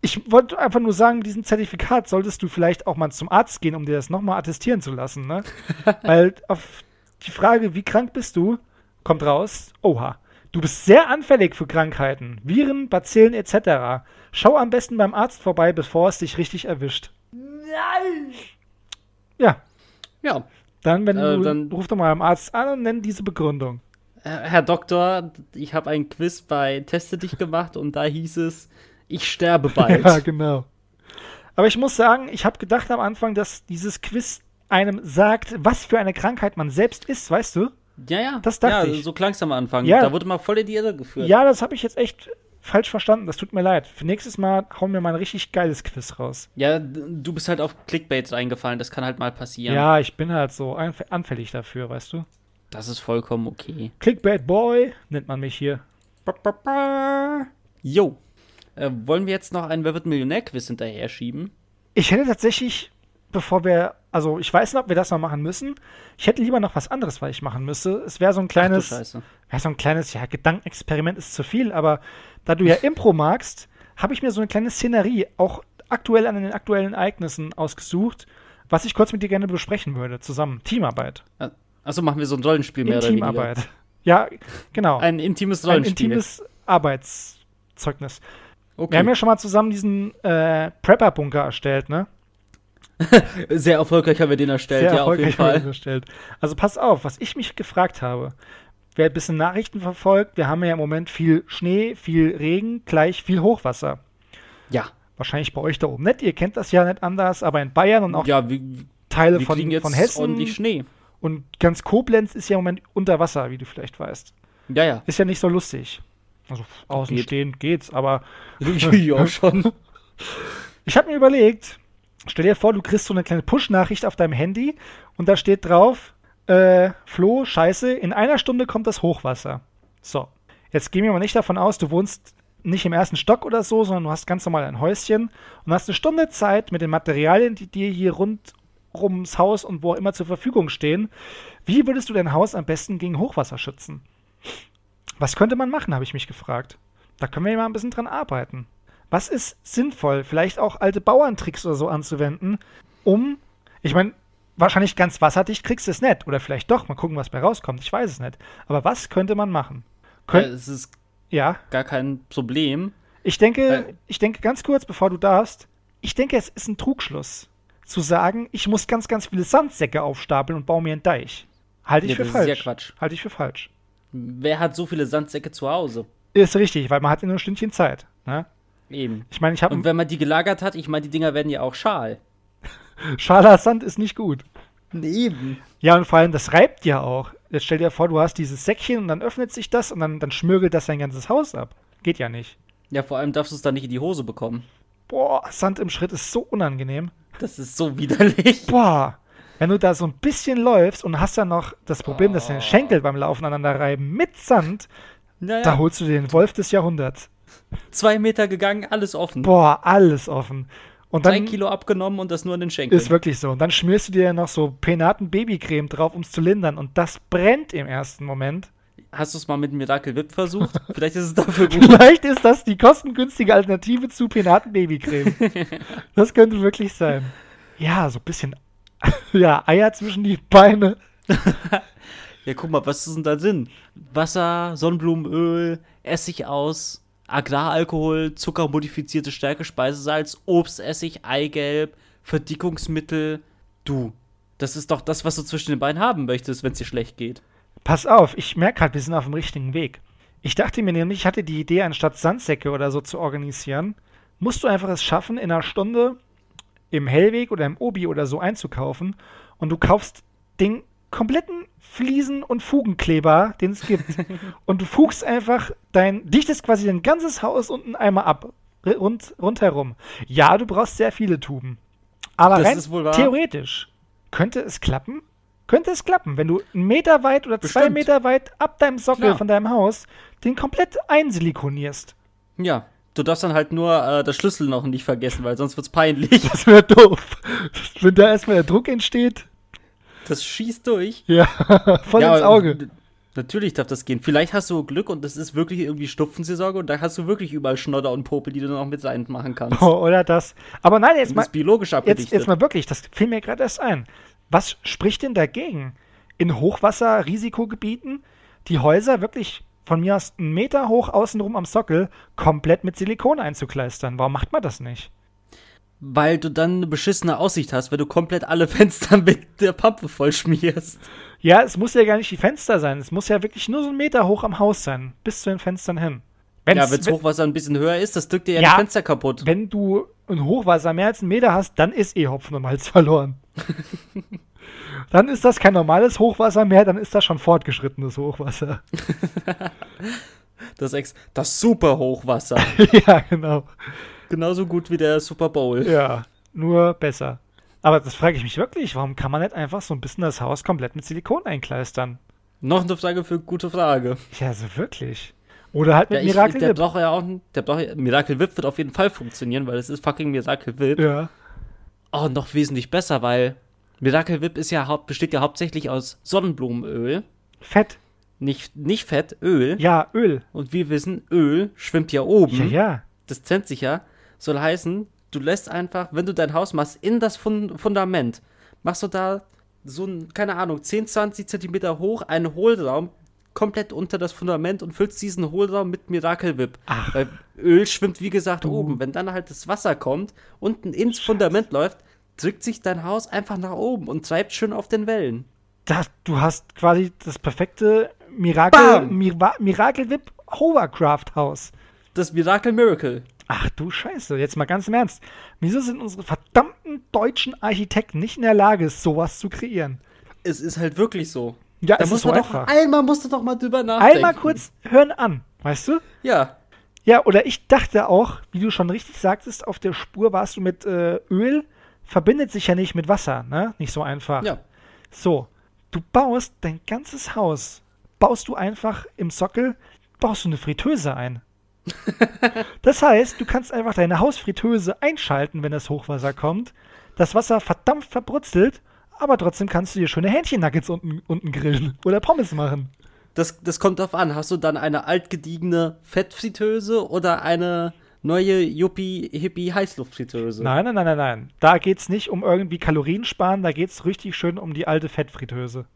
S1: Ich wollte einfach nur sagen, mit diesem Zertifikat solltest du vielleicht auch mal zum Arzt gehen, um dir das nochmal attestieren zu lassen, ne? *laughs* Weil auf die Frage, wie krank bist du, kommt raus, oha, du bist sehr anfällig für Krankheiten, Viren, Bazillen etc. Schau am besten beim Arzt vorbei, bevor es dich richtig erwischt. Nein! Ja,
S2: Ja.
S1: dann, wenn
S2: Äh,
S1: du,
S2: dann-
S1: ruf doch mal beim Arzt an und nenn diese Begründung.
S2: Herr Doktor, ich habe ein Quiz bei Teste dich gemacht und da hieß es, ich sterbe *laughs* bald.
S1: Ja, genau. Aber ich muss sagen, ich habe gedacht am Anfang, dass dieses Quiz einem sagt, was für eine Krankheit man selbst ist, weißt du?
S2: Ja, ja.
S1: Das dachte
S2: ja,
S1: ich.
S2: so klang's am Anfang.
S1: Ja.
S2: Da wurde mal voll in die Irre geführt.
S1: Ja, das habe ich jetzt echt falsch verstanden. Das tut mir leid. Für nächstes Mal hauen wir mal ein richtig geiles Quiz raus.
S2: Ja, du bist halt auf Clickbait reingefallen, das kann halt mal passieren.
S1: Ja, ich bin halt so anf anfällig dafür, weißt du?
S2: Das ist vollkommen okay.
S1: Clickbait Boy nennt man mich hier.
S2: Jo. Äh, wollen wir jetzt noch einen Wer wird Millionär-Quiz hinterher schieben?
S1: Ich hätte tatsächlich, bevor wir, also ich weiß nicht, ob wir das noch machen müssen. Ich hätte lieber noch was anderes, was ich machen müsste. Es wäre so ein kleines, ja, so ein kleines, ja, Gedankenexperiment ist zu viel, aber da du ja *laughs* Impro magst, habe ich mir so eine kleine Szenerie auch aktuell an den aktuellen Ereignissen ausgesucht. was ich kurz mit dir gerne besprechen würde, zusammen. Teamarbeit.
S2: Achso, machen wir so ein Rollenspiel mehr oder weniger.
S1: Teamarbeit. Ja, genau.
S2: Ein intimes
S1: Ein
S2: Rollenspiel.
S1: intimes Arbeitszeugnis.
S2: Okay.
S1: Wir haben ja schon mal zusammen diesen äh, Prepper-Bunker erstellt, ne? *laughs*
S2: Sehr erfolgreich haben wir den erstellt,
S1: Sehr
S2: ja, auf jeden Fall.
S1: erstellt. Also pass auf, was ich mich gefragt habe. Wer ein bisschen Nachrichten verfolgt, wir haben ja im Moment viel Schnee, viel Regen, gleich viel Hochwasser.
S2: Ja.
S1: Wahrscheinlich bei euch da oben nicht, ihr kennt das ja nicht anders, aber in Bayern und auch
S2: Ja, wir,
S1: Teile
S2: wir
S1: von,
S2: jetzt
S1: von Hessen
S2: ordentlich Schnee.
S1: und ganz Koblenz ist ja im Moment unter Wasser, wie du vielleicht weißt.
S2: Ja, ja.
S1: Ist ja nicht so lustig. Also außen
S2: Geht.
S1: geht's, aber *laughs*
S2: ja, schon. *laughs*
S1: Ich habe mir überlegt, stell dir vor, du kriegst so eine kleine Push-Nachricht auf deinem Handy und da steht drauf, äh, Flo, scheiße, in einer Stunde kommt das Hochwasser. So, jetzt gehen wir mal nicht davon aus, du wohnst nicht im ersten Stock oder so, sondern du hast ganz normal ein Häuschen und hast eine Stunde Zeit mit den Materialien, die dir hier rund ums Haus und wo auch immer zur Verfügung stehen. Wie würdest du dein Haus am besten gegen Hochwasser schützen? Was könnte man machen, habe ich mich gefragt. Da können wir ja mal ein bisschen dran arbeiten. Was ist sinnvoll, vielleicht auch alte Bauerntricks oder so anzuwenden, um, ich meine, wahrscheinlich ganz wasserdicht kriegst du es nicht. Oder vielleicht doch, mal gucken, was bei rauskommt. Ich weiß es nicht. Aber was könnte man machen?
S2: Ja,
S1: Könnt,
S2: es ist
S1: ja,
S2: gar kein Problem.
S1: ich denke,
S2: Äh.
S1: ich denke ganz kurz, bevor du darfst, ich denke, es ist ein Trugschluss, zu sagen, ich muss ganz, ganz viele Sandsäcke aufstapeln und baue mir einen Deich. Halte ich
S2: Ja,
S1: für falsch.
S2: Quatsch.
S1: Halte ich für falsch.
S2: Wer hat so viele Sandsäcke zu Hause?
S1: Ist richtig, weil man hat ja nur ein Stündchen Zeit. Ne?
S2: Eben.
S1: Ich meine, ich habe
S2: Und wenn man die gelagert hat, ich meine, die Dinger werden ja auch schal. *laughs*
S1: Schaler Sand ist nicht gut.
S2: Eben.
S1: Ja, und vor allem, das reibt ja auch. Jetzt stell dir vor, du hast dieses Säckchen und dann öffnet sich das und dann, dann schmürgelt das dein ganzes Haus ab. Geht ja nicht.
S2: Ja, vor allem darfst du es dann nicht in die Hose bekommen.
S1: Boah, Sand im Schritt ist so unangenehm.
S2: Das ist so widerlich.
S1: Boah, wenn du da so ein bisschen läufst und hast dann noch das Problem, dass
S2: Oh.
S1: deine Schenkel beim Laufen aneinander reiben mit Sand,
S2: Naja,
S1: da holst du dir den Wolf des Jahrhunderts.
S2: zwei Meter gegangen, alles offen.
S1: Boah, alles offen. Und
S2: Drei
S1: dann
S2: Kilo abgenommen und das nur an den Schenkeln.
S1: ist wirklich so. Und dann schmierst du dir noch so Penaten Babycreme drauf, um es zu lindern. Und das brennt im ersten Moment.
S2: Hast du es mal mit Miracle Whip versucht? *laughs* Vielleicht ist es dafür gut.
S1: Vielleicht ist das die kostengünstige Alternative zu Penaten Babycreme. *laughs* das könnte wirklich sein. Ja, so ein bisschen *laughs* ja, Eier zwischen die Beine. *laughs*
S2: Ja, guck mal, was ist denn da drin? Wasser, Sonnenblumenöl, Essig aus, Agraralkohol, zuckermodifizierte Stärke, Speisesalz, Obstessig, Eigelb, Verdickungsmittel. Du, das ist doch das, was du zwischen den Beinen haben möchtest, wenn es dir schlecht geht.
S1: Pass auf, ich merke halt, wir sind auf dem richtigen Weg. Ich dachte mir nämlich, ich hatte die Idee, anstatt Sandsäcke oder so zu organisieren, musst du einfach es schaffen, in einer Stunde im Hellweg oder im Obi oder so einzukaufen und du kaufst den kompletten Fliesen- und Fugenkleber, den es gibt. *laughs* und du fugst einfach dein, dichtest quasi dein ganzes Haus unten einmal ab. Rund, rundherum. Ja, du brauchst sehr viele Tuben. Aber
S2: Das
S1: rein theoretisch könnte es klappen. Könnte es klappen, wenn du einen Meter weit oder zwei
S2: Bestimmt.
S1: Meter weit ab deinem Sockel
S2: Klar.
S1: von deinem Haus den komplett einsilikonierst.
S2: Ja, du darfst dann halt nur äh, das Schlüssel noch nicht vergessen, weil sonst wird's peinlich.
S1: Das wäre doof. Wenn da erstmal der Druck entsteht,
S2: Das schießt durch.
S1: ja, *laughs* voll
S2: ja,
S1: ins Auge.
S2: Natürlich darf das gehen. Vielleicht hast du Glück und das ist wirklich irgendwie Stupfensaison und da hast du wirklich überall Schnodder und Popel, die du noch mit reinmachen kannst.
S1: Oh, oder das. Aber nein, jetzt
S2: Das
S1: mal,
S2: ist biologisch
S1: jetzt,
S2: abgedichtet.
S1: jetzt mal wirklich, das fiel mir gerade erst ein. Was spricht denn dagegen? In Hochwasser-Risikogebieten die Häuser wirklich von mir aus einen Meter hoch außenrum am Sockel komplett mit Silikon einzukleistern. Warum macht man das nicht?
S2: Weil du dann eine beschissene Aussicht hast, wenn du komplett alle *laughs* Fenster mit der Pappe vollschmierst.
S1: Ja, es muss ja gar nicht die Fenster sein. Es muss ja wirklich nur so einen Meter hoch am Haus sein, bis zu den Fenstern hin. Wenn's,
S2: ja,
S1: wenn,
S2: Hochwasser ein bisschen höher ist, das drückt dir ja,
S1: Ja.
S2: die Fenster kaputt.
S1: wenn du ein Hochwasser mehr als einen Meter hast, dann ist eh Hopfen und Malz *laughs* verloren. *laughs* dann ist das kein normales Hochwasser mehr, dann ist das schon fortgeschrittenes Hochwasser.
S2: Das, Ex das Super Hochwasser. *laughs*
S1: ja, genau.
S2: Genauso gut wie der Super Bowl.
S1: Ja, nur besser. Aber das frage ich mich wirklich, warum kann man nicht einfach so ein bisschen das Haus komplett mit Silikon einkleistern?
S2: Noch eine Frage für gute Frage.
S1: Ja, so wirklich. Oder halt
S2: Ja,
S1: mit
S2: ich,
S1: Miracle
S2: der
S1: Whip.
S2: braucht ja auch, der braucht ja, Miracle Whip wird auf jeden Fall funktionieren, weil es ist fucking Miracle Whip.
S1: Ja.
S2: Oh, noch wesentlich besser, weil Miracle Whip ist ja haupt, besteht ja hauptsächlich aus Sonnenblumenöl.
S1: Fett.
S2: Nicht, nicht Fett, Öl.
S1: Ja, Öl.
S2: Und wir wissen, Öl schwimmt ja oben.
S1: Ja, ja.
S2: Das trennt sich ja. Soll heißen, du lässt einfach, wenn du dein Haus machst, in das Fun Fundament machst du da so ein, keine Ahnung, 10, 20 Zentimeter hoch einen Hohlraum komplett unter das Fundament und füllst diesen Hohlraum mit Miracle Whip.
S1: Ach.
S2: Weil Öl schwimmt, wie gesagt,
S1: Du.
S2: oben. Wenn dann halt das Wasser kommt, unten ins Fundament läuft, drückt sich dein Haus einfach nach oben und treibt schön auf den Wellen.
S1: Da, du hast quasi das perfekte Miracle! Mira Miracle Whip Hovercraft Haus.
S2: Das Miracle Miracle.
S1: Ach du Scheiße, jetzt mal ganz im Ernst. Wieso sind unsere verdammten deutschen Architekten nicht in der Lage, sowas zu kreieren?
S2: Es ist halt wirklich so.
S1: Ja,
S2: Da
S1: es
S2: muss
S1: ist so
S2: man doch
S1: einfach.
S2: einmal musst du doch mal drüber nachdenken.
S1: Einmal kurz hören an, weißt du?
S2: Ja.
S1: Ja, oder ich dachte auch, wie du schon richtig sagtest, auf der Spur warst du mit äh, Öl, verbindet sich ja nicht mit Wasser, ne? Nicht so einfach.
S2: Ja.
S1: So, du baust dein ganzes Haus, baust du einfach im Sockel, baust du eine Fritteuse ein. *laughs* das heißt, du kannst einfach deine Hausfritteuse einschalten, wenn das Hochwasser kommt. Das Wasser verdammt verbrutzelt, aber trotzdem kannst du dir schöne Hähnchennuggets unten, unten grillen oder Pommes machen.
S2: Das, das kommt drauf an. Hast du dann eine altgediegene Fettfritteuse oder eine neue Yuppie-Hippie-Heißluftfritteuse?
S1: Nein, nein, nein, nein, nein. Da geht's nicht um irgendwie Kalorien sparen, da geht's richtig schön um die alte Fettfritteuse.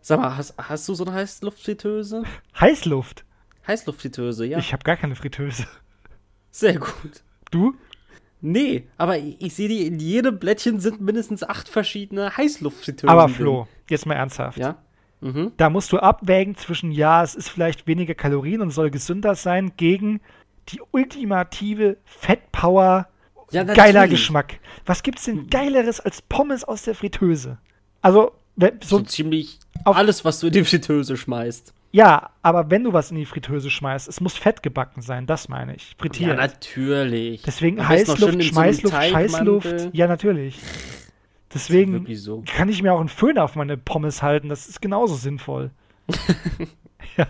S2: Sag mal, hast, hast du so eine Heißluftfritteuse?
S1: Heißluft.
S2: Heißluftfritteuse, ja.
S1: Ich habe gar keine Fritteuse.
S2: Sehr gut.
S1: Du?
S2: Nee, aber ich, ich sehe die, in jedem Blättchen sind mindestens acht verschiedene Heißluftfritteusen.
S1: Aber. Flo, jetzt mal ernsthaft.
S2: Ja? Mhm.
S1: Da musst du abwägen zwischen, ja, es ist vielleicht weniger Kalorien und soll gesünder sein, gegen die ultimative Fettpower,
S2: Ja,
S1: geiler. Geschmack. Was gibt's denn geileres als Pommes aus der Fritteuse? Also,
S2: So,
S1: so,
S2: ziemlich alles, was du in die Fritteuse schmeißt.
S1: Ja, aber wenn du was in die Fritteuse schmeißt, es muss fett gebacken sein, das meine ich.
S2: Ja,
S1: Frittiert.
S2: natürlich.
S1: Deswegen Heißluft,
S2: so
S1: Schmeißluft,
S2: Teigmantel.
S1: Scheißluft. Ja, natürlich. Deswegen
S2: so.
S1: kann ich mir auch einen Föhn auf meine Pommes halten. Das ist genauso sinnvoll. *laughs* ja.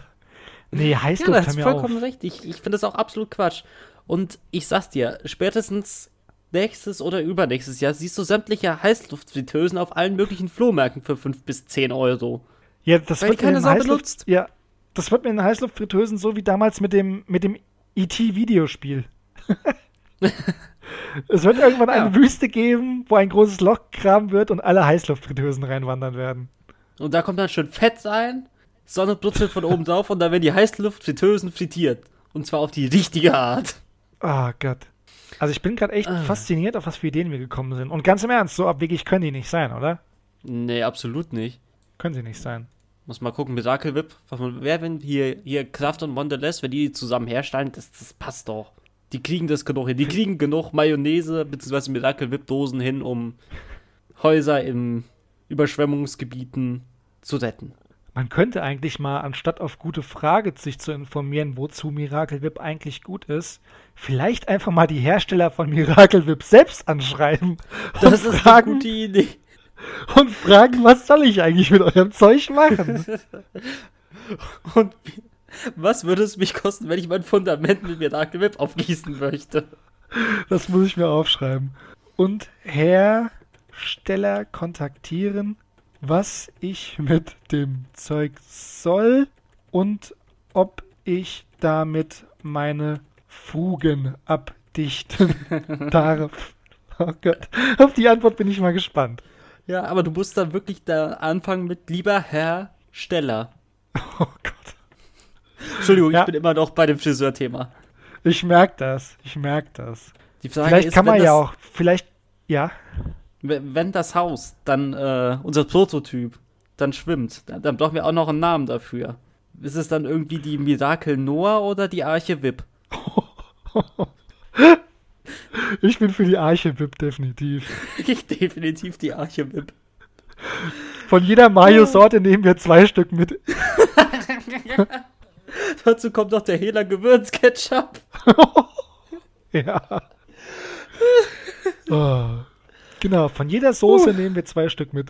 S1: Nee,
S2: Ja,
S1: Heißluft
S2: da
S1: hör
S2: hast
S1: mir
S2: vollkommen
S1: auf.
S2: recht. Ich, ich finde das auch absolut Quatsch. Und ich sag's dir, spätestens nächstes oder übernächstes Jahr siehst du sämtliche Heißluftfritteusen auf allen möglichen Flohmärkten für 5 bis 10 Euro.
S1: Ja, das
S2: Weil
S1: wird
S2: die keine Sau
S1: Heißluft,
S2: benutzt.
S1: Ja, das wird mir in Heißluftfritteusen so wie damals mit dem mit dem ET-Videospiel. *laughs* es wird irgendwann eine
S2: Ja.
S1: Wüste geben, wo ein großes Loch graben wird und alle Heißluftfritteusen reinwandern werden.
S2: Und da kommt dann schön Fett rein, Sonne brutzelt von oben drauf und da werden die Heißluftfritteusen frittiert. Und zwar auf die richtige Art.
S1: Oh Gott. Also ich bin gerade echt
S2: Ah.
S1: fasziniert, auf was für Ideen wir gekommen sind. Und ganz im Ernst, so abwegig können die nicht sein, oder?
S2: Nee, absolut nicht.
S1: Können sie nicht sein.
S2: Muss mal gucken, Miracle Whip. Was man, wer, wenn hier, hier Kraft und Mondelez, wenn die zusammen herstellen, das, das passt doch. Die kriegen das genug hin. Die kriegen genug Mayonnaise bzw. Miracle Whip Dosen hin, um Häuser in Überschwemmungsgebieten zu retten.
S1: Man könnte eigentlich mal, anstatt auf gute Frage sich zu informieren, wozu Miracle Whip eigentlich gut ist, vielleicht einfach mal die Hersteller von Miracle Whip selbst anschreiben
S2: Das ist eine
S1: fragen,
S2: gute Idee.
S1: Und fragen, was soll ich eigentlich mit eurem Zeug machen? *laughs*
S2: Und was würde es mich kosten, wenn ich mein Fundament mit Miracle Whip aufgießen möchte?
S1: Das muss ich mir aufschreiben. Und Hersteller kontaktieren, was ich mit dem Zeug soll und ob ich damit meine Fugen abdichten *laughs* darf. Oh Gott, auf die Antwort bin ich mal gespannt.
S2: Ja, aber du musst dann wirklich da anfangen mit lieber Herr Steller. *laughs*
S1: Oh Gott.
S2: Entschuldigung,
S1: Ja.
S2: ich bin immer noch bei dem Friseurthema.
S1: Ich merke das, ich merke das. Vielleicht
S2: ist,
S1: kann man
S2: wenn
S1: ja
S2: das,
S1: auch, vielleicht, ja,
S2: Wenn wenn das Haus dann, äh, unser Prototyp, dann schwimmt, dann, dann brauchen wir auch noch einen Namen dafür. Ist es dann irgendwie die Mirakel Noah oder die Arche Wip? *laughs*
S1: ich bin für die Arche VIP definitiv. *laughs*
S2: Definitiv die Arche Wip.
S1: Von jeder Mayo-Sorte nehmen wir zwei Stück mit. *laughs*
S2: Dazu kommt noch der Hela Gewürzketchup. *laughs*
S1: Ja. oh. Genau, von jeder Soße nehmen wir zwei Stück mit.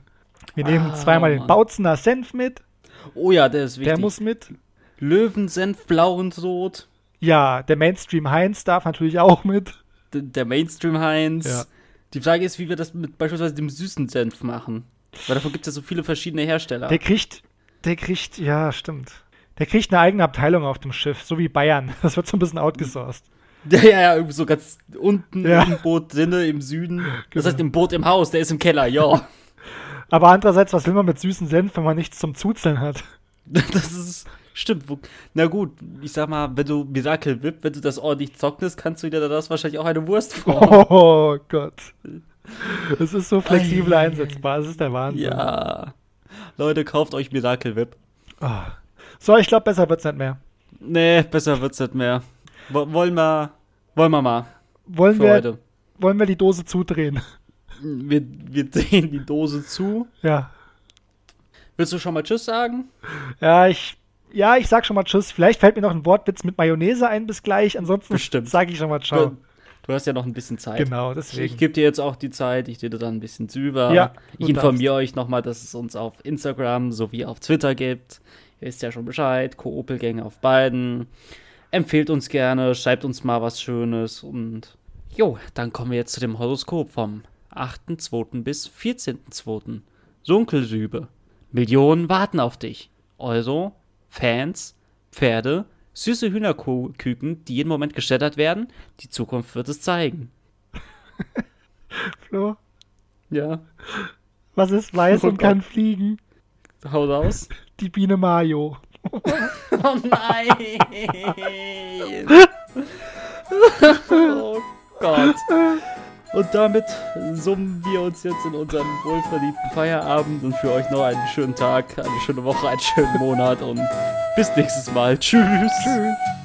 S1: Wir nehmen
S2: Ah,
S1: zweimal den
S2: Mann.
S1: Bautzener Senf mit.
S2: Oh ja, der ist wichtig.
S1: Der muss mit.
S2: Löwensenf, blau und rot.
S1: Ja, der Mainstream Heinz darf natürlich auch mit.
S2: Der Mainstream Heinz.
S1: Ja.
S2: Die Frage ist, wie wir das mit beispielsweise dem süßen Senf machen. Weil davon gibt es ja so viele verschiedene Hersteller.
S1: Der kriegt, der kriegt, ja, stimmt. Der kriegt eine eigene Abteilung auf dem Schiff, so wie Bayern. *laughs* Das wird so ein bisschen outgesourced.
S2: Ja, ja, ja, irgendwie so ganz unten
S1: Ja.
S2: im Boot drinne im Süden. Das
S1: Genau.
S2: heißt, im Boot im Haus, der ist im Keller, ja.
S1: Aber andererseits, was will man mit süßen Senf, wenn man nichts zum Zuzeln hat? *laughs*
S2: Das ist. Stimmt. Wo- Na gut, ich sag mal, wenn du Miracle Whip, wenn du das ordentlich trocknest, kannst du dir daraus wahrscheinlich auch eine Wurst formen.
S1: Oh Gott. Es ist so flexibel einsetzbar, das ist der Wahnsinn.
S2: Ja. Leute, kauft euch Miracle Whip.
S1: Ah. So, ich glaube, besser wird's nicht mehr.
S2: Nee, besser wird's nicht mehr. Wo- Wollen wir. Wollen wir mal.
S1: Wollen wir,
S2: heute.
S1: wollen wir die Dose zudrehen?
S2: Wir, wir drehen die Dose zu.
S1: Ja.
S2: Willst du schon mal Tschüss sagen?
S1: Ja, ich, ja, ich sag schon mal Tschüss. Vielleicht fällt mir noch ein Wortwitz mit Mayonnaise ein bis gleich. Ansonsten sage ich schon mal Ciao.
S2: Du, du hast ja noch ein bisschen Zeit.
S1: Genau,
S2: Ich
S1: deswegen.
S2: gebe dir jetzt auch die Zeit, ich rede dann ein bisschen drüber.
S1: Ja,
S2: ich informiere euch nochmal, dass es uns auf Instagram sowie auf Twitter gibt. Ihr wisst ja schon Bescheid, Koopelgänge auf beiden. Empfehlt uns gerne, schreibt uns mal was Schönes und jo, dann kommen wir jetzt zu dem Horoskop vom 8.2. bis 14.2. Dunkelrübe. Millionen warten auf dich. Euro, Fans, Pferde, süße Hühnerküken, die jeden Moment geschreddert werden. Die Zukunft wird es zeigen. *laughs*
S1: Flo,
S2: Ja,
S1: was ist weiß
S2: Oh
S1: und kann fliegen?
S2: hau raus.
S1: Die Biene Mayo. *laughs*
S2: Oh nein! *laughs* oh Gott. Und damit summen wir uns jetzt in unseren wohlverdienten Feierabend und für euch noch einen schönen Tag, eine schöne Woche, einen schönen Monat und bis nächstes Mal. Tschüss.
S1: Tschüss.